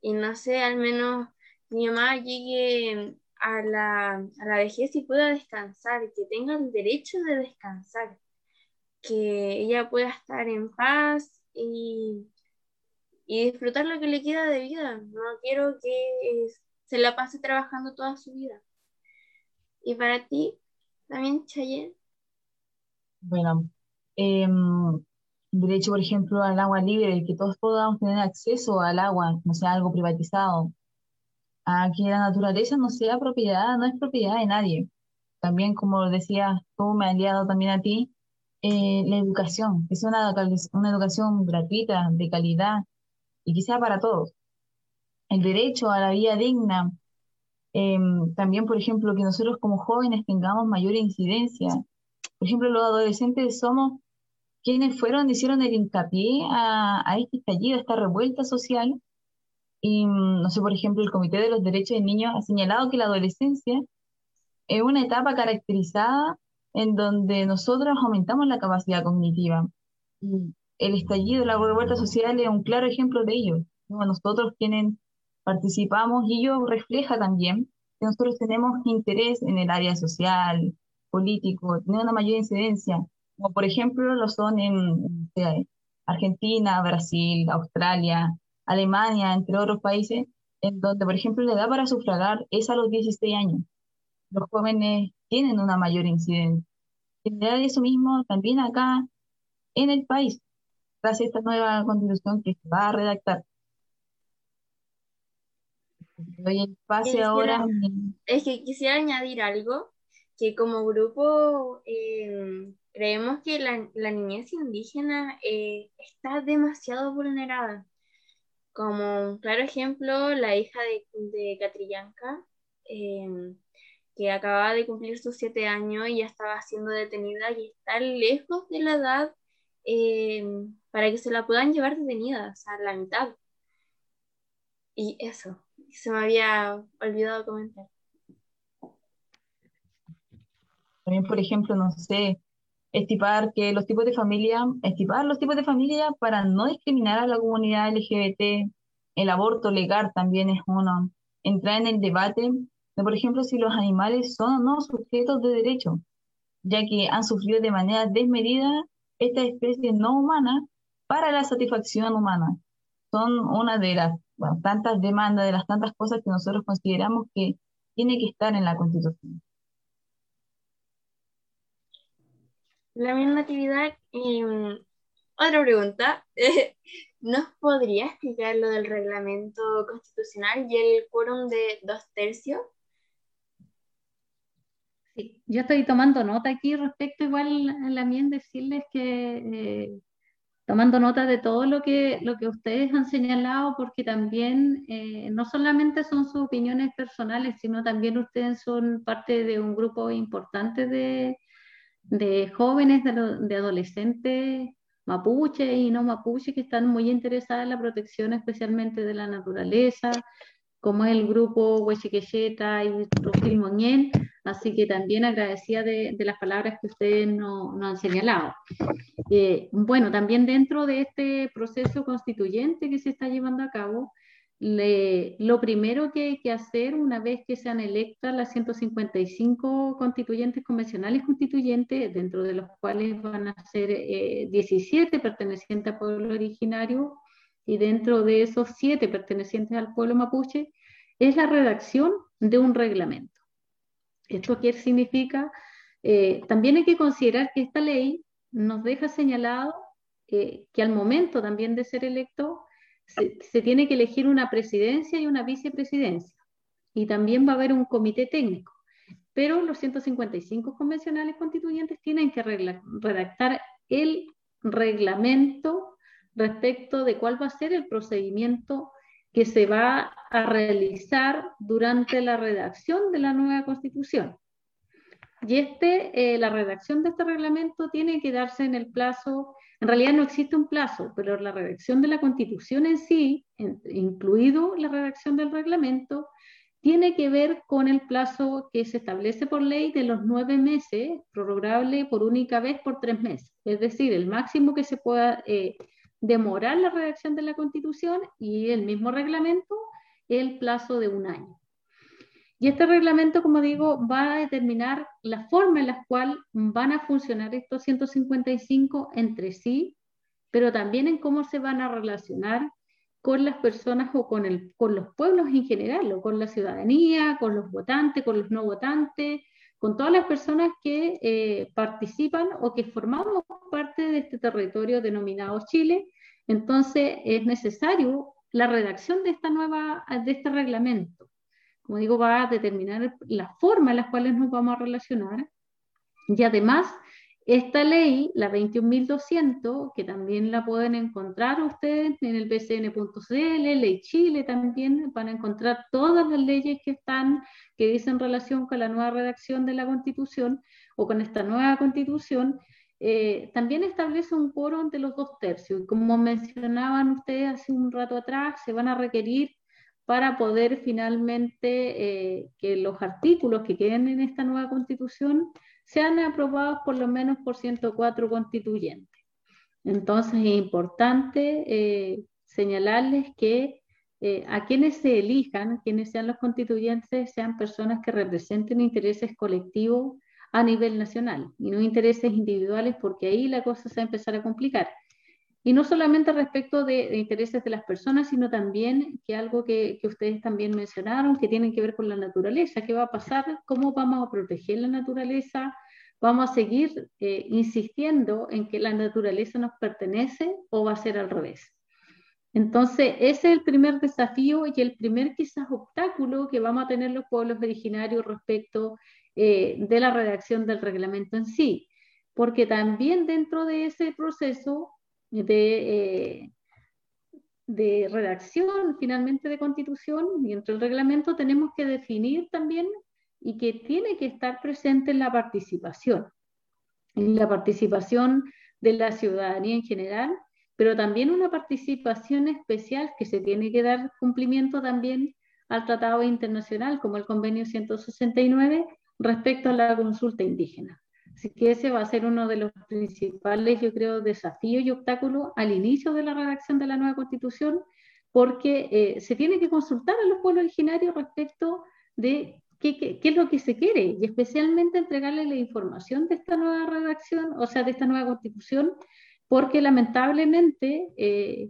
y no sé, al menos mi mamá llegue a la, a la vejez y pueda descansar, que tenga el derecho de descansar que ella pueda estar en paz y, disfrutar lo que le queda de vida. No quiero que se la pase trabajando toda su vida. ¿Y para ti también, Chayenne? Bueno, em, derecho, por ejemplo, al agua libre, que todos podamos tener acceso al agua, no sea algo privatizado, a que la naturaleza no sea propiedad, no es propiedad de nadie. También, como decías tú, me ha aliado también a ti, eh, la educación, que sea una, educación gratuita, de calidad y que para todos. El derecho a la vida digna, em, también, por ejemplo, que nosotros como jóvenes tengamos mayor incidencia. Por ejemplo, los adolescentes somos quienes fueron, hicieron el hincapié a, a este estallido, a esta revuelta social. Y, mm, no sé, por ejemplo, el Comité de los Derechos del Niño ha señalado que la adolescencia es una etapa caracterizada en donde nosotros aumentamos la capacidad cognitiva. Y el estallido la revuelta social es un claro ejemplo de ello. Nosotros quienes participamos y ello refleja también que nosotros tenemos interés en el área social, político, tenemos una mayor incidencia, como por ejemplo lo son en Argentina, Brasil, Australia, Alemania, entre otros países, en donde, por ejemplo, la edad para sufragar es a los 16 años. Los jóvenes tienen una mayor incidencia. En realidad eso mismo también acá en el país, tras esta nueva constitución que se va a redactar. Doy el pase ahora. Es que quisiera añadir algo, que como grupo eh, creemos que la, la niñez indígena eh, está demasiado vulnerada. Como un claro ejemplo, la hija de, de Catrillanca, eh, que acababa de cumplir sus siete años y ya estaba siendo detenida y está lejos de la edad para que se la puedan llevar detenida, o sea, la mitad. Y eso, se me había olvidado comentar. También, por ejemplo, no sé, estipar que los tipos de familia, estipar los tipos de familia para no discriminar a la comunidad LGBT, el aborto legal también es uno, entrar en el debate por ejemplo, si los animales son o no sujetos de derecho, ya que han sufrido de manera desmedida esta especie no humana para la satisfacción humana. Son una de las tantas demandas, de las tantas cosas que nosotros consideramos que tiene que estar en la Constitución. La misma actividad, mm, otra pregunta, ¿nos podría explicar lo del reglamento constitucional y el quórum de dos tercios? Sí, yo estoy tomando nota aquí respecto igual a la mía decirles que eh, tomando nota de todo lo que, lo que ustedes han señalado, porque también eh, no solamente son sus opiniones personales, sino también ustedes son parte de un grupo importante de, de jóvenes, de, adolescentes mapuche y no mapuche que están muy interesadas en la protección especialmente de la naturaleza, como el grupo Huechiquecheta y Rufil Moñén, así que también agradecida de, de las palabras que ustedes nos no han señalado. Eh, bueno, también dentro de este proceso constituyente que se está llevando a cabo, lo primero que hay que hacer una vez que sean electas las 155 constituyentes convencionales constituyentes, dentro de los cuales van a ser 17 eh, pertenecientes al pueblo originario y dentro de esos 7 pertenecientes al pueblo mapuche, es la redacción de un reglamento. ¿Esto qué significa? Eh, también hay que considerar que esta ley nos deja señalado eh, que al momento también de ser electo se, tiene que elegir una presidencia y una vicepresidencia. Y también va a haber un comité técnico. Pero los 155 convencionales constituyentes tienen que redactar el reglamento respecto de cuál va a ser el procedimiento que se va a realizar durante la redacción de la nueva constitución. Y este, eh, la redacción de este reglamento tiene que darse en el plazo en realidad no existe un plazo, pero la redacción de la constitución en sí, incluido la redacción del reglamento, tiene que ver con el plazo que se establece por ley de los nueve meses, prorrogable por única vez por tres meses. Es decir, el máximo que se pueda eh, demorar la redacción de la constitución y el mismo reglamento, el plazo de un año. Y este reglamento, como digo, va a determinar la forma en la cual van a funcionar estos 155 entre sí, pero también en cómo se van a relacionar con las personas o con, los pueblos en general, o con la ciudadanía, con los votantes, con los no votantes, con todas las personas que eh, participan o que formamos parte de este territorio denominado Chile. Entonces es necesario la redacción de, esta nueva, de este reglamento como digo, va a determinar la forma en las cuales nos vamos a relacionar. Y además, esta ley, la 21.200, que también la pueden encontrar ustedes en el bcn.cl, Ley Chile también, van a encontrar todas las leyes que están, que dicen relación con la nueva redacción de la Constitución o con esta nueva Constitución, eh, también establece un quórum de los dos tercios. Como mencionaban ustedes hace un rato atrás, se van a requerir para poder finalmente eh, que los artículos que queden en esta nueva constitución sean aprobados por lo menos por 104 constituyentes. Entonces es importante eh, señalarles que eh, a quienes se elijan, quienes sean los constituyentes, sean personas que representen intereses colectivos a nivel nacional y no intereses individuales, porque ahí la cosa se va a empezar a complicar. Y no solamente respecto de, intereses de las personas, sino también que algo que, ustedes también mencionaron, que tiene que ver con la naturaleza. ¿Qué va a pasar? ¿Cómo vamos a proteger la naturaleza? ¿Vamos a seguir eh, insistiendo en que la naturaleza nos pertenece o va a ser al revés? Entonces, ese es el primer desafío y el primer quizás obstáculo que vamos a tener los pueblos originarios respecto eh, de la redacción del reglamento en sí, porque también dentro de ese proceso de, eh, de redacción finalmente de constitución y entre el reglamento tenemos que definir también y que tiene que estar presente en la participación, en la participación de la ciudadanía en general, pero también una participación especial que se tiene que dar cumplimiento también al tratado internacional como el convenio 169 respecto a la consulta indígena. Así que ese va a ser uno de los principales, yo creo, desafíos y obstáculos al inicio de la redacción de la nueva constitución, porque eh, se tiene que consultar a los pueblos originarios respecto de qué, es lo que se quiere y especialmente entregarles la información de esta nueva redacción, o sea, de esta nueva constitución, porque lamentablemente eh,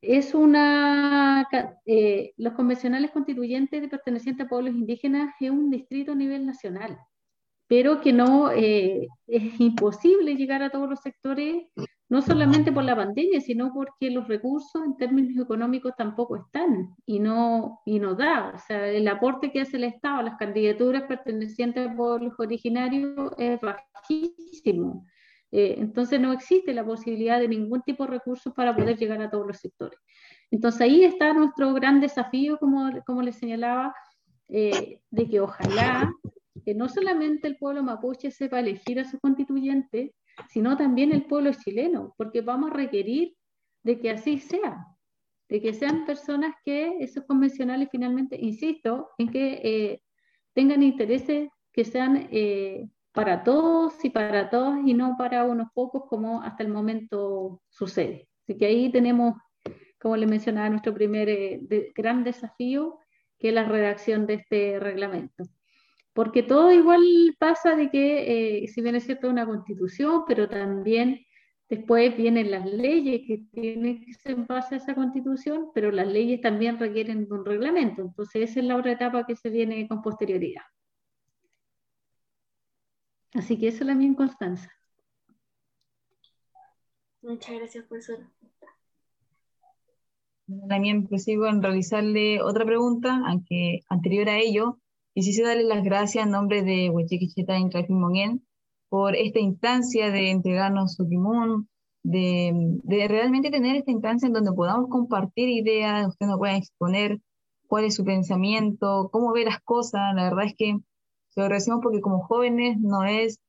es una, eh, los convencionales constituyentes de pertenecientes a pueblos indígenas es un distrito a nivel nacional, pero que no eh, es imposible llegar a todos los sectores, no solamente por la pandemia, sino porque los recursos en términos económicos tampoco están y no, y no da. O sea, el aporte que hace el Estado a las candidaturas pertenecientes a pueblos originarios es bajísimo. Eh, entonces no existe la posibilidad de ningún tipo de recursos para poder llegar a todos los sectores. Entonces ahí está nuestro gran desafío, como, como les señalaba, eh, de que ojalá que no solamente el pueblo mapuche sepa elegir a su constituyente, sino también el pueblo chileno, porque vamos a requerir de que así sea, de que sean personas que esos convencionales finalmente, insisto, en que eh, tengan intereses que sean para todos y para todas y no para unos pocos como hasta el momento sucede. Así que ahí tenemos, como le mencionaba, nuestro primer eh, gran desafío, que es la redacción de este reglamento. Porque todo igual pasa de que, eh, si bien es cierto, una constitución, pero también después vienen las leyes que tienen que ser en base a esa constitución, pero las leyes también requieren de un reglamento. Entonces, esa es la otra etapa que se viene con posterioridad. Así que eso es la mía Constanza. Muchas gracias, profesora. También prosigo en realizarle otra pregunta, aunque anterior a ello, quisiese darle las gracias en nombre de Huechequicheta en Mongen por esta instancia de entregarnos su timón, de, de, realmente tener esta instancia en donde podamos compartir ideas, usted nos pueda exponer cuál es su pensamiento, cómo ve las cosas. La verdad es que se lo agradecemos porque como jóvenes no es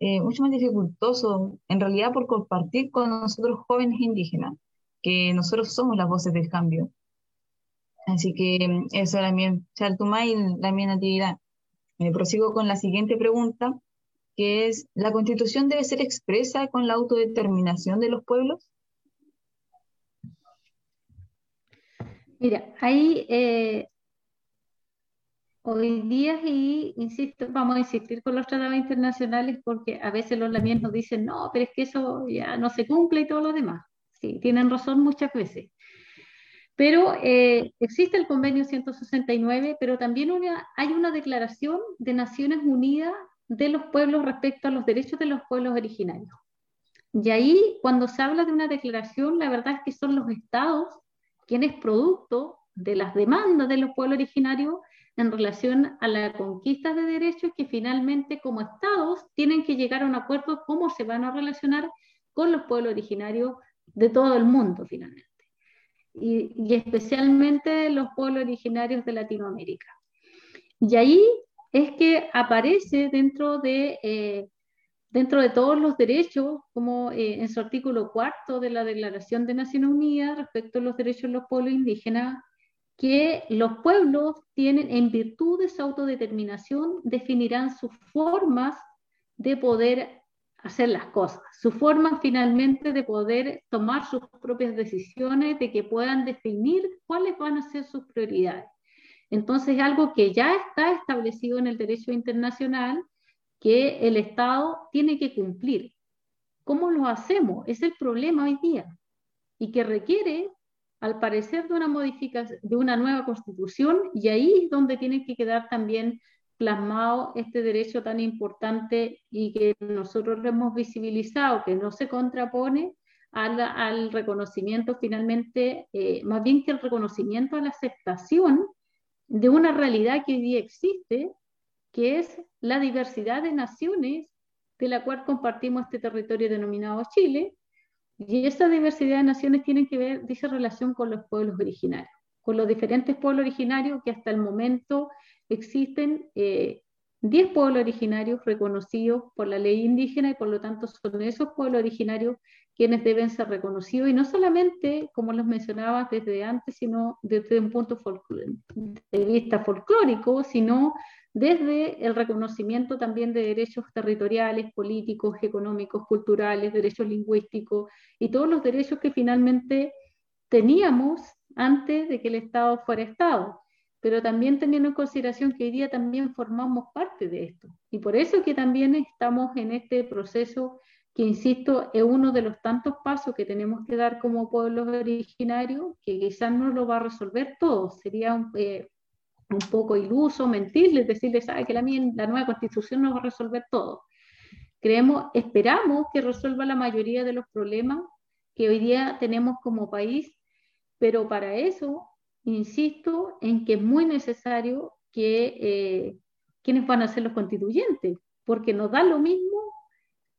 eh, mucho más dificultoso, en realidad por compartir con nosotros jóvenes indígenas, que nosotros somos las voces del cambio. Así que mm, eso Chaltumay, la mi natividad. Me prosigo con la siguiente pregunta, que es, ¿la constitución debe ser expresa con la autodeterminación de los pueblos? Mira, ahí eh, Hoy día, y insisto, vamos a insistir con los tratados internacionales porque a veces los lamien nos dicen, no, pero es que eso ya no se cumple y todo lo demás. Sí, tienen razón muchas veces. Pero eh, existe el convenio 169, pero también hay una declaración de Naciones Unidas de los pueblos respecto a los derechos de los pueblos originarios. Y ahí, cuando se habla de una declaración, la verdad es que son los estados quienes, producto de las demandas de los pueblos originarios, en relación a la conquista de derechos que finalmente como estados tienen que llegar a un acuerdo cómo se van a relacionar con los pueblos originarios de todo el mundo finalmente. Y, especialmente los pueblos originarios de Latinoamérica. Y ahí es que aparece dentro de, eh, dentro de todos los derechos, como eh, en su artículo cuarto de la Declaración de Naciones Unidas respecto a los derechos de los pueblos indígenas, que los pueblos tienen, en virtud de esa autodeterminación, definirán sus formas de poder hacer las cosas, su forma finalmente de poder tomar sus propias decisiones, de que puedan definir cuáles van a ser sus prioridades. Entonces, algo que ya está establecido en el derecho internacional, que el Estado tiene que cumplir. ¿Cómo lo hacemos? Es el problema hoy día y que requiere al parecer de una modificación, de una nueva constitución, y ahí es donde tiene que quedar también plasmado este derecho tan importante y que nosotros lo hemos visibilizado, que no se contrapone al, al reconocimiento finalmente, eh, más bien que el reconocimiento a la aceptación de una realidad que hoy día existe, que es la diversidad de naciones de la cual compartimos este territorio denominado Chile, y esa diversidad de naciones tiene que ver, dice relación con los pueblos originarios, con los diferentes pueblos originarios que hasta el momento existen eh, 10 pueblos originarios reconocidos por la ley indígena y por lo tanto son esos pueblos originarios quienes deben ser reconocidos y no solamente, como los mencionaba desde antes, sino desde un punto de vista folclórico, sino desde el reconocimiento también de derechos territoriales, políticos, económicos, culturales, derechos lingüísticos y todos los derechos que finalmente teníamos antes de que el Estado fuera Estado, pero también teniendo en consideración que hoy día también formamos parte de esto. Y por eso que también estamos en este proceso que insisto, es uno de los tantos pasos que tenemos que dar como pueblos originarios, que quizás no lo va a resolver todo. Sería un, eh, un poco iluso mentirles, decirles ¿sabe? que la, la nueva constitución no va a resolver todo. Creemos, esperamos que resuelva la mayoría de los problemas que hoy día tenemos como país, pero para eso, insisto en que es muy necesario que eh, quienes van a ser los constituyentes, porque nos da lo mismo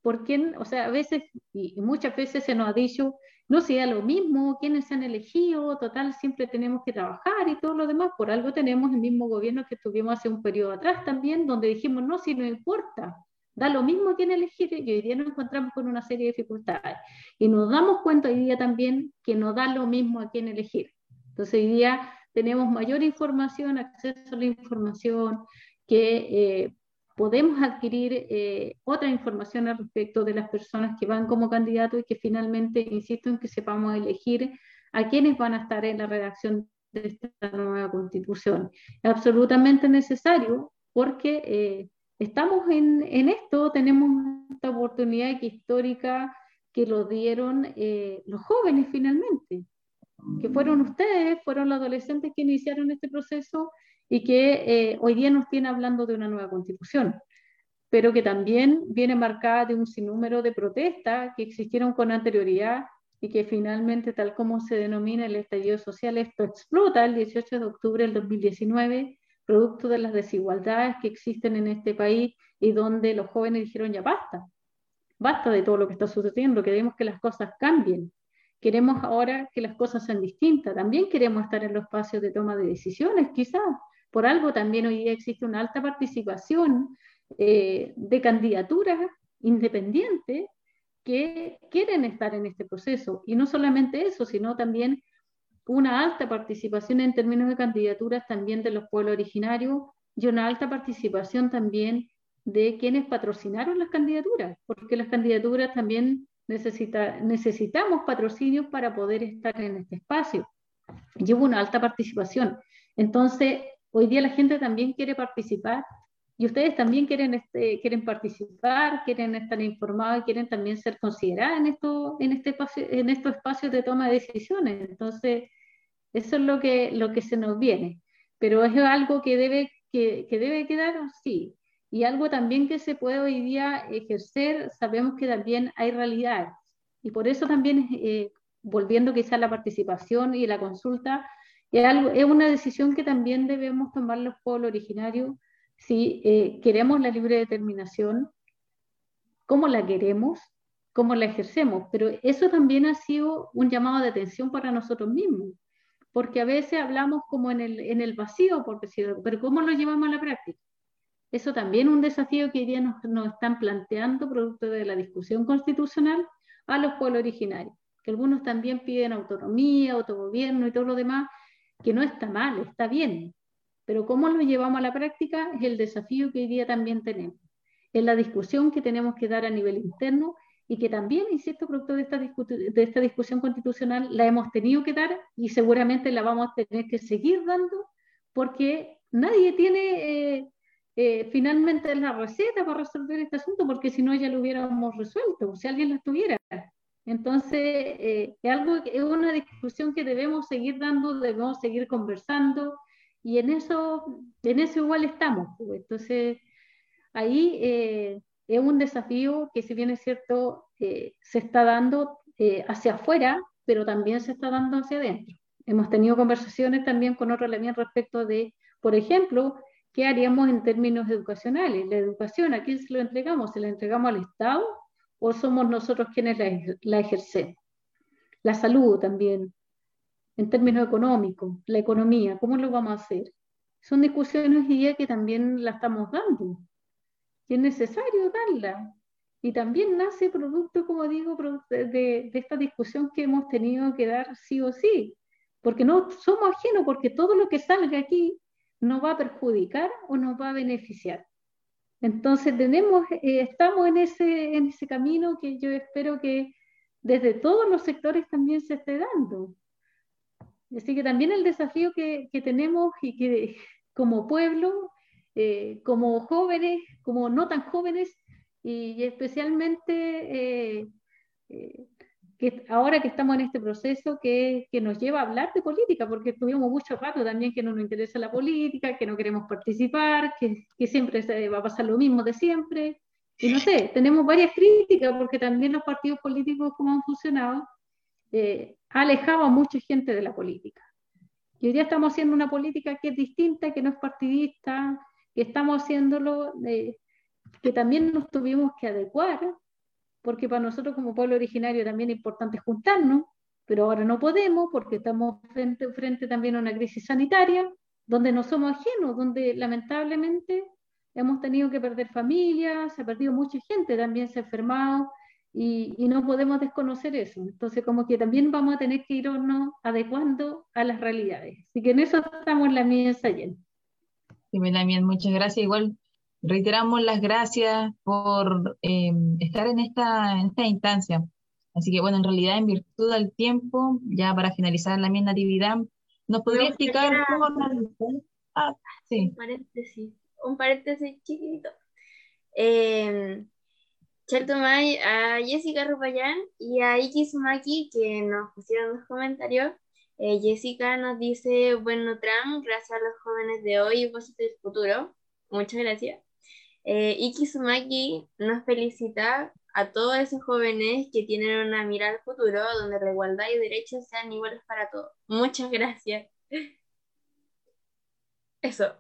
por quién, o sea, a veces y muchas veces se nos ha dicho, no sea lo mismo, quiénes se han elegido, total, siempre tenemos que trabajar y todo lo demás, por algo tenemos el mismo gobierno que tuvimos hace un periodo atrás también, donde dijimos, no, si no importa, da lo mismo quién elegir, y hoy día nos encontramos con una serie de dificultades. Y nos damos cuenta hoy día también que no da lo mismo a quién elegir. Entonces hoy día tenemos mayor información, acceso a la información, que eh, podemos adquirir eh, otra información al respecto de las personas que van como candidatos y que finalmente, insisto en que sepamos elegir a quienes van a estar en la redacción de esta nueva constitución. Es absolutamente necesario porque eh, estamos en, esto, tenemos esta oportunidad histórica que lo dieron los jóvenes finalmente, que fueron ustedes, fueron los adolescentes que iniciaron este proceso y que eh, hoy día nos tiene hablando de una nueva constitución, pero que también viene marcada de un sinnúmero de protestas que existieron con anterioridad y que finalmente, tal como se denomina el estallido social, esto explota el 18 de octubre del 2019, producto de las desigualdades que existen en este país y donde los jóvenes dijeron ya basta, basta de todo lo que está sucediendo, queremos que las cosas cambien, queremos ahora que las cosas sean distintas, también queremos estar en los espacios de toma de decisiones, quizás, por algo también hoy día existe una alta participación eh, de candidaturas independientes que quieren estar en este proceso. Y no solamente eso, sino también una alta participación en términos de candidaturas también de los pueblos originarios y una alta participación también de quienes patrocinaron las candidaturas, porque las candidaturas también necesita, necesitamos patrocinios para poder estar en este espacio. Y una alta participación. Entonces, Hoy día la gente también quiere participar y ustedes también quieren, este, quieren participar, quieren estar informados y quieren también ser considerados en, esto, en, este en estos espacios de toma de decisiones. Entonces, eso es lo que, lo que se nos viene. Pero es algo que debe, que, que debe quedar así. Y algo también que se puede hoy día ejercer, sabemos que también hay realidades. Y por eso también, eh, volviendo quizá a la participación y la consulta, es, algo, es una decisión que también debemos tomar los pueblos originarios si eh, queremos la libre determinación, cómo la queremos, cómo la ejercemos. Pero eso también ha sido un llamado de atención para nosotros mismos, porque a veces hablamos como en el, en el vacío, por pero ¿cómo lo llevamos a la práctica? Eso también es un desafío que hoy día nos, están planteando, producto de la discusión constitucional, a los pueblos originarios, que algunos también piden autonomía, autogobierno y todo lo demás, que no está mal, está bien, pero cómo lo llevamos a la práctica es el desafío que hoy día también tenemos. Es la discusión que tenemos que dar a nivel interno y que también, insisto, producto de esta, de esta discusión constitucional, la hemos tenido que dar y seguramente la vamos a tener que seguir dando porque nadie tiene eh, eh, finalmente la receta para resolver este asunto porque si no ya lo hubiéramos resuelto, si alguien lo tuviera. Entonces, eh, es, algo, es una discusión que debemos seguir dando, debemos seguir conversando, y en eso, en eso igual estamos. Pues. Entonces, ahí eh, es un desafío que, si bien es cierto, eh, se está dando hacia afuera, pero también se está dando hacia adentro. Hemos tenido conversaciones también con otros también respecto de, por ejemplo, ¿qué haríamos en términos educacionales? La educación, ¿a quién se lo entregamos? ¿Se la entregamos al Estado o somos nosotros quienes la, ejercemos. La salud también, en términos económicos, la economía, ¿cómo lo vamos a hacer? Son discusiones y día que también la estamos dando, y es necesario darla. Y también nace producto, como digo, de, de esta discusión que hemos tenido que dar sí o sí, porque no somos ajenos, porque todo lo que salga aquí nos va a perjudicar o nos va a beneficiar. Entonces tenemos, eh, estamos en ese, en ese camino que yo espero que desde todos los sectores también se esté dando. Así que también el desafío que, que tenemos y que como pueblo, eh, como jóvenes, como no tan jóvenes, y, especialmente eh, que ahora que estamos en este proceso que, que, nos lleva a hablar de política, porque estuvimos mucho rato también que no nos interesa la política, que no queremos participar, que, que siempre se va a pasar lo mismo de siempre. Y no sé, tenemos varias críticas porque también los partidos políticos como han funcionado eh, ha alejado a mucha gente de la política. Y hoy día estamos haciendo una política que es distinta, que no es partidista, que estamos haciéndolo, de, que también nos tuvimos que adecuar, porque para nosotros como pueblo originario también es importante juntarnos, pero ahora no podemos porque estamos frente, frente también a una crisis sanitaria, donde no somos ajenos, donde lamentablemente hemos tenido que perder familias, se ha perdido mucha gente, también se ha enfermado, y, no podemos desconocer eso. Entonces, como que también vamos a tener que irnos adecuando a las realidades. Así que en eso estamos la mesa llena. Sí, también muchas gracias. Igual reiteramos las gracias por em, estar en esta, en esta instancia. Así que bueno, en realidad en virtud del tiempo, ya para finalizar la misma natividad, ¿nos podría explicar cómo Ah, sí. Un paréntesis, un paréntesis chiquito. Eh, a Jessica Rupayán y a Iki Sumaki que nos pusieron los comentarios. Eh, Jessica nos dice, bueno, Tram, gracias a los jóvenes de hoy y vosotros del futuro. Muchas gracias. Eh, Iki Sumaki nos felicita a todos esos jóvenes que tienen una mirada al futuro donde la igualdad y derechos sean iguales para todos. Muchas gracias. Eso.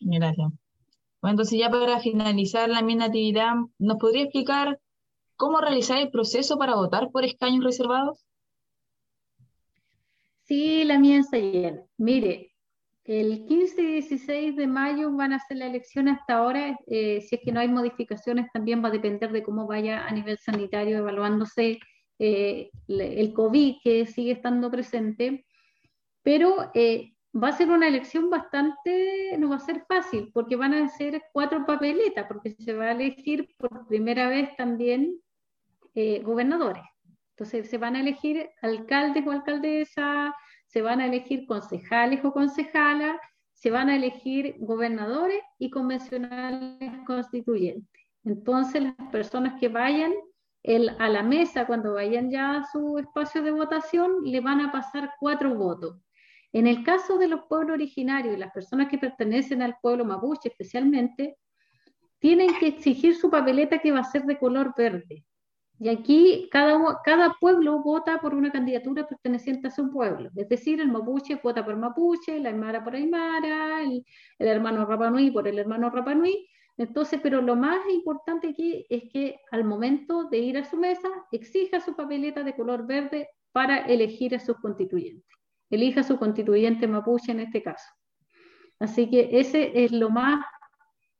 Gracias. Bueno, entonces ya para finalizar la misma actividad, ¿nos podría explicar cómo realizar el proceso para votar por escaños reservados? Sí, la mía está llena. Mire, el 15 y 16 de mayo van a ser la elección hasta ahora. Eh, si es que no hay modificaciones, también va a depender de cómo vaya a nivel sanitario evaluándose eh, el COVID que sigue estando presente. Pero eh, va a ser una elección bastante, no va a ser fácil, porque van a ser cuatro papeletas, porque se va a elegir por primera vez también gobernadores. Entonces se van a elegir alcaldes o alcaldesas, se van a elegir concejales o concejalas, se van a elegir gobernadores y convencionales constituyentes. Entonces las personas que vayan a la mesa, cuando vayan ya a su espacio de votación, le van a pasar cuatro votos en el caso de los pueblos originarios y las personas que pertenecen al pueblo mapuche especialmente, tienen que exigir su papeleta que va a ser de color verde. Y aquí cada, cada pueblo vota por una candidatura perteneciente a su pueblo. Es decir, el mapuche vota por mapuche, la aymara por aymara, el, el hermano rapanui por el hermano rapanui. Entonces, pero lo más importante aquí es que al momento de ir a su mesa, exija su papeleta de color verde para elegir a sus constituyentes elija su constituyente mapuche en este caso. Así que ese es lo más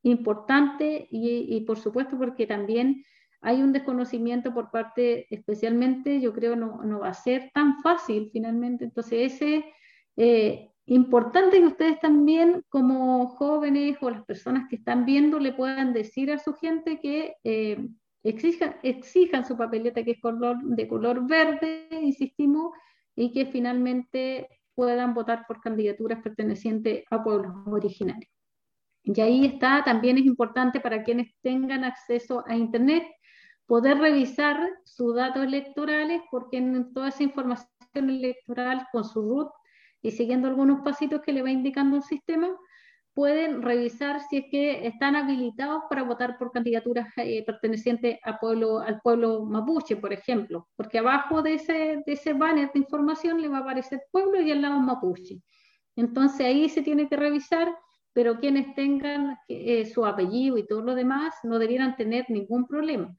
importante y, por supuesto porque también hay un desconocimiento por parte, especialmente yo creo no, no va a ser tan fácil finalmente, entonces ese es eh, importante que ustedes también como jóvenes o las personas que están viendo le puedan decir a su gente que eh, exijan, exijan su papeleta que es color, de color verde, insistimos, y que finalmente puedan votar por candidaturas pertenecientes a pueblos originarios. Y ahí está, también es importante para quienes tengan acceso a Internet poder revisar sus datos electorales, porque en toda esa información electoral con su root y siguiendo algunos pasitos que le va indicando el sistema, pueden revisar si es que están habilitados para votar por candidaturas eh, pertenecientes al pueblo mapuche, por ejemplo, porque abajo de ese, de ese banner de información le va a aparecer pueblo y al lado mapuche. Entonces ahí se tiene que revisar, pero quienes tengan eh, su apellido y todo lo demás no debieran tener ningún problema.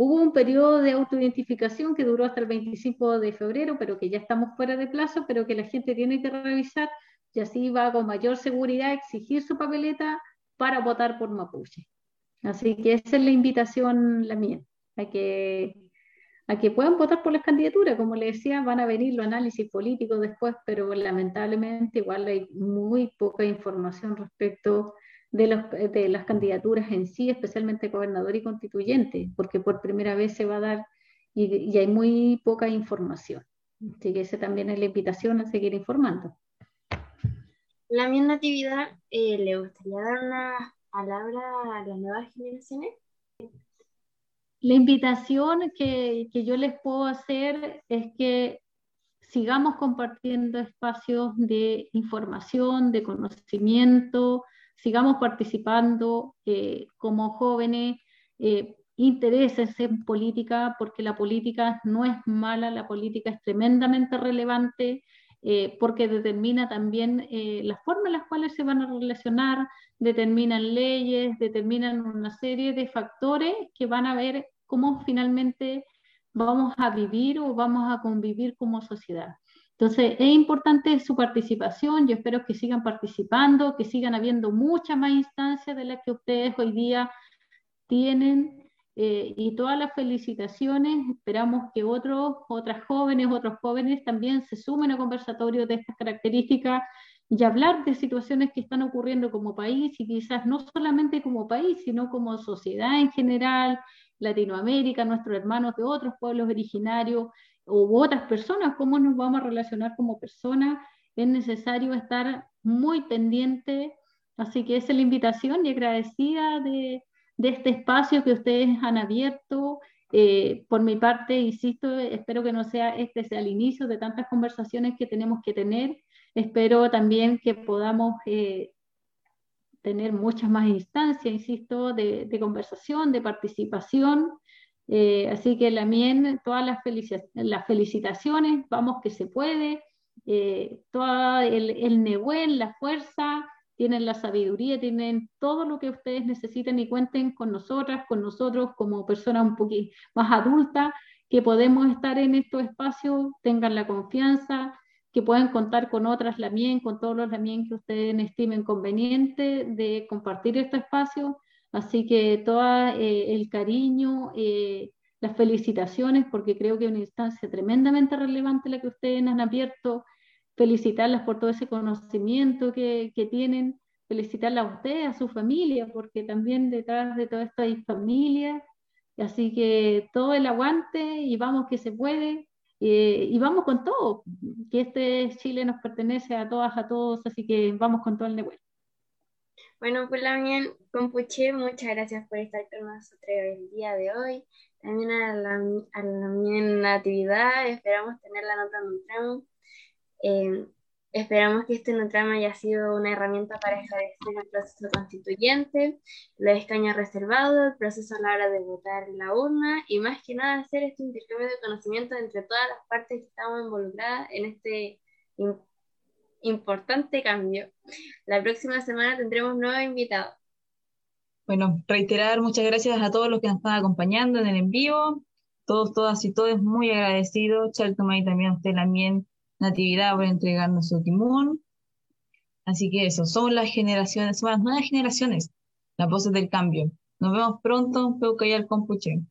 Hubo un periodo de autoidentificación que duró hasta el 25 de febrero, pero que ya estamos fuera de plazo, pero que la gente tiene que revisar y así va con mayor seguridad a exigir su papeleta para votar por Mapuche. Así que esa es la invitación la mía, a que, a que puedan votar por las candidaturas. Como les decía, van a venir los análisis políticos después, pero lamentablemente igual hay muy poca información respecto de, los, de las candidaturas en sí, especialmente gobernador y constituyente, porque por primera vez se va a dar y, y hay muy poca información. Así que esa también es la invitación a seguir informando. La misma Natividad eh, le gustaría dar unas palabra a las nuevas generaciones? La invitación que, que yo les puedo hacer es que sigamos compartiendo espacios de información, de conocimiento, sigamos participando eh, como jóvenes, eh, intereses en política, porque la política no es mala, la política es tremendamente relevante, eh, porque determina también las formas en las cuales se van a relacionar, determinan leyes, determinan una serie de factores que van a ver cómo finalmente vamos a vivir o vamos a convivir como sociedad. Entonces, es importante su participación, yo espero que sigan participando, que sigan habiendo muchas más instancias de las que ustedes hoy día tienen eh, y todas las felicitaciones. Esperamos que otros, otras jóvenes, otros jóvenes también se sumen a conversatorios de estas características y hablar de situaciones que están ocurriendo como país y quizás no solamente como país, sino como sociedad en general, Latinoamérica, nuestros hermanos de otros pueblos originarios u otras personas, cómo nos vamos a relacionar como personas, es necesario estar muy pendiente. Así que esa es la invitación y agradecida de, de este espacio que ustedes han abierto. Eh, por mi parte, insisto, espero que no sea este sea el inicio de tantas conversaciones que tenemos que tener. Espero también que podamos eh, tener muchas más instancias, insisto, de, de conversación, de participación eh, así que la todas las, las, felicitaciones, vamos que se puede, eh, todo el, el la fuerza, tienen la sabiduría, tienen todo lo que ustedes necesiten y cuenten con nosotras, con nosotros como personas un poquito más adultas, que podemos estar en estos espacios, tengan la confianza, que pueden contar con otras Lamien, con todos los Lamien que ustedes estimen conveniente de compartir este espacio Así que todo eh, el cariño, eh, las felicitaciones, porque creo que es una instancia tremendamente relevante la que ustedes han abierto, felicitarlas por todo ese conocimiento que, tienen, felicitarlas a ustedes, a su familia, porque también detrás de todo esto hay familias, así que todo el aguante y vamos que se puede, eh, y vamos con todo, que este Chile nos pertenece a todas, a todos, así que vamos con todo el negocio. Bueno, pues la bien, Compuche, muchas gracias por estar con nosotros el día de hoy. También a la, a la Natividad, esperamos tenerla en otro Nutramo. Eh, esperamos que este Nutramo haya sido una herramienta para esclarecer el proceso constituyente, los escaños reservados, el proceso a la hora de votar en la urna y más que nada hacer este intercambio de conocimiento entre todas las partes que estamos involucradas en este importante cambio. La próxima semana tendremos nuevos invitados. Bueno, reiterar muchas gracias a todos los que nos están acompañando en el en vivo, todos, todas y todos muy agradecidos. Chaltomay también a usted también, Natividad, por entregarnos su timón. Así que eso, son las generaciones, son las nuevas generaciones, las voces del cambio. Nos vemos pronto, Peucayal Compuche.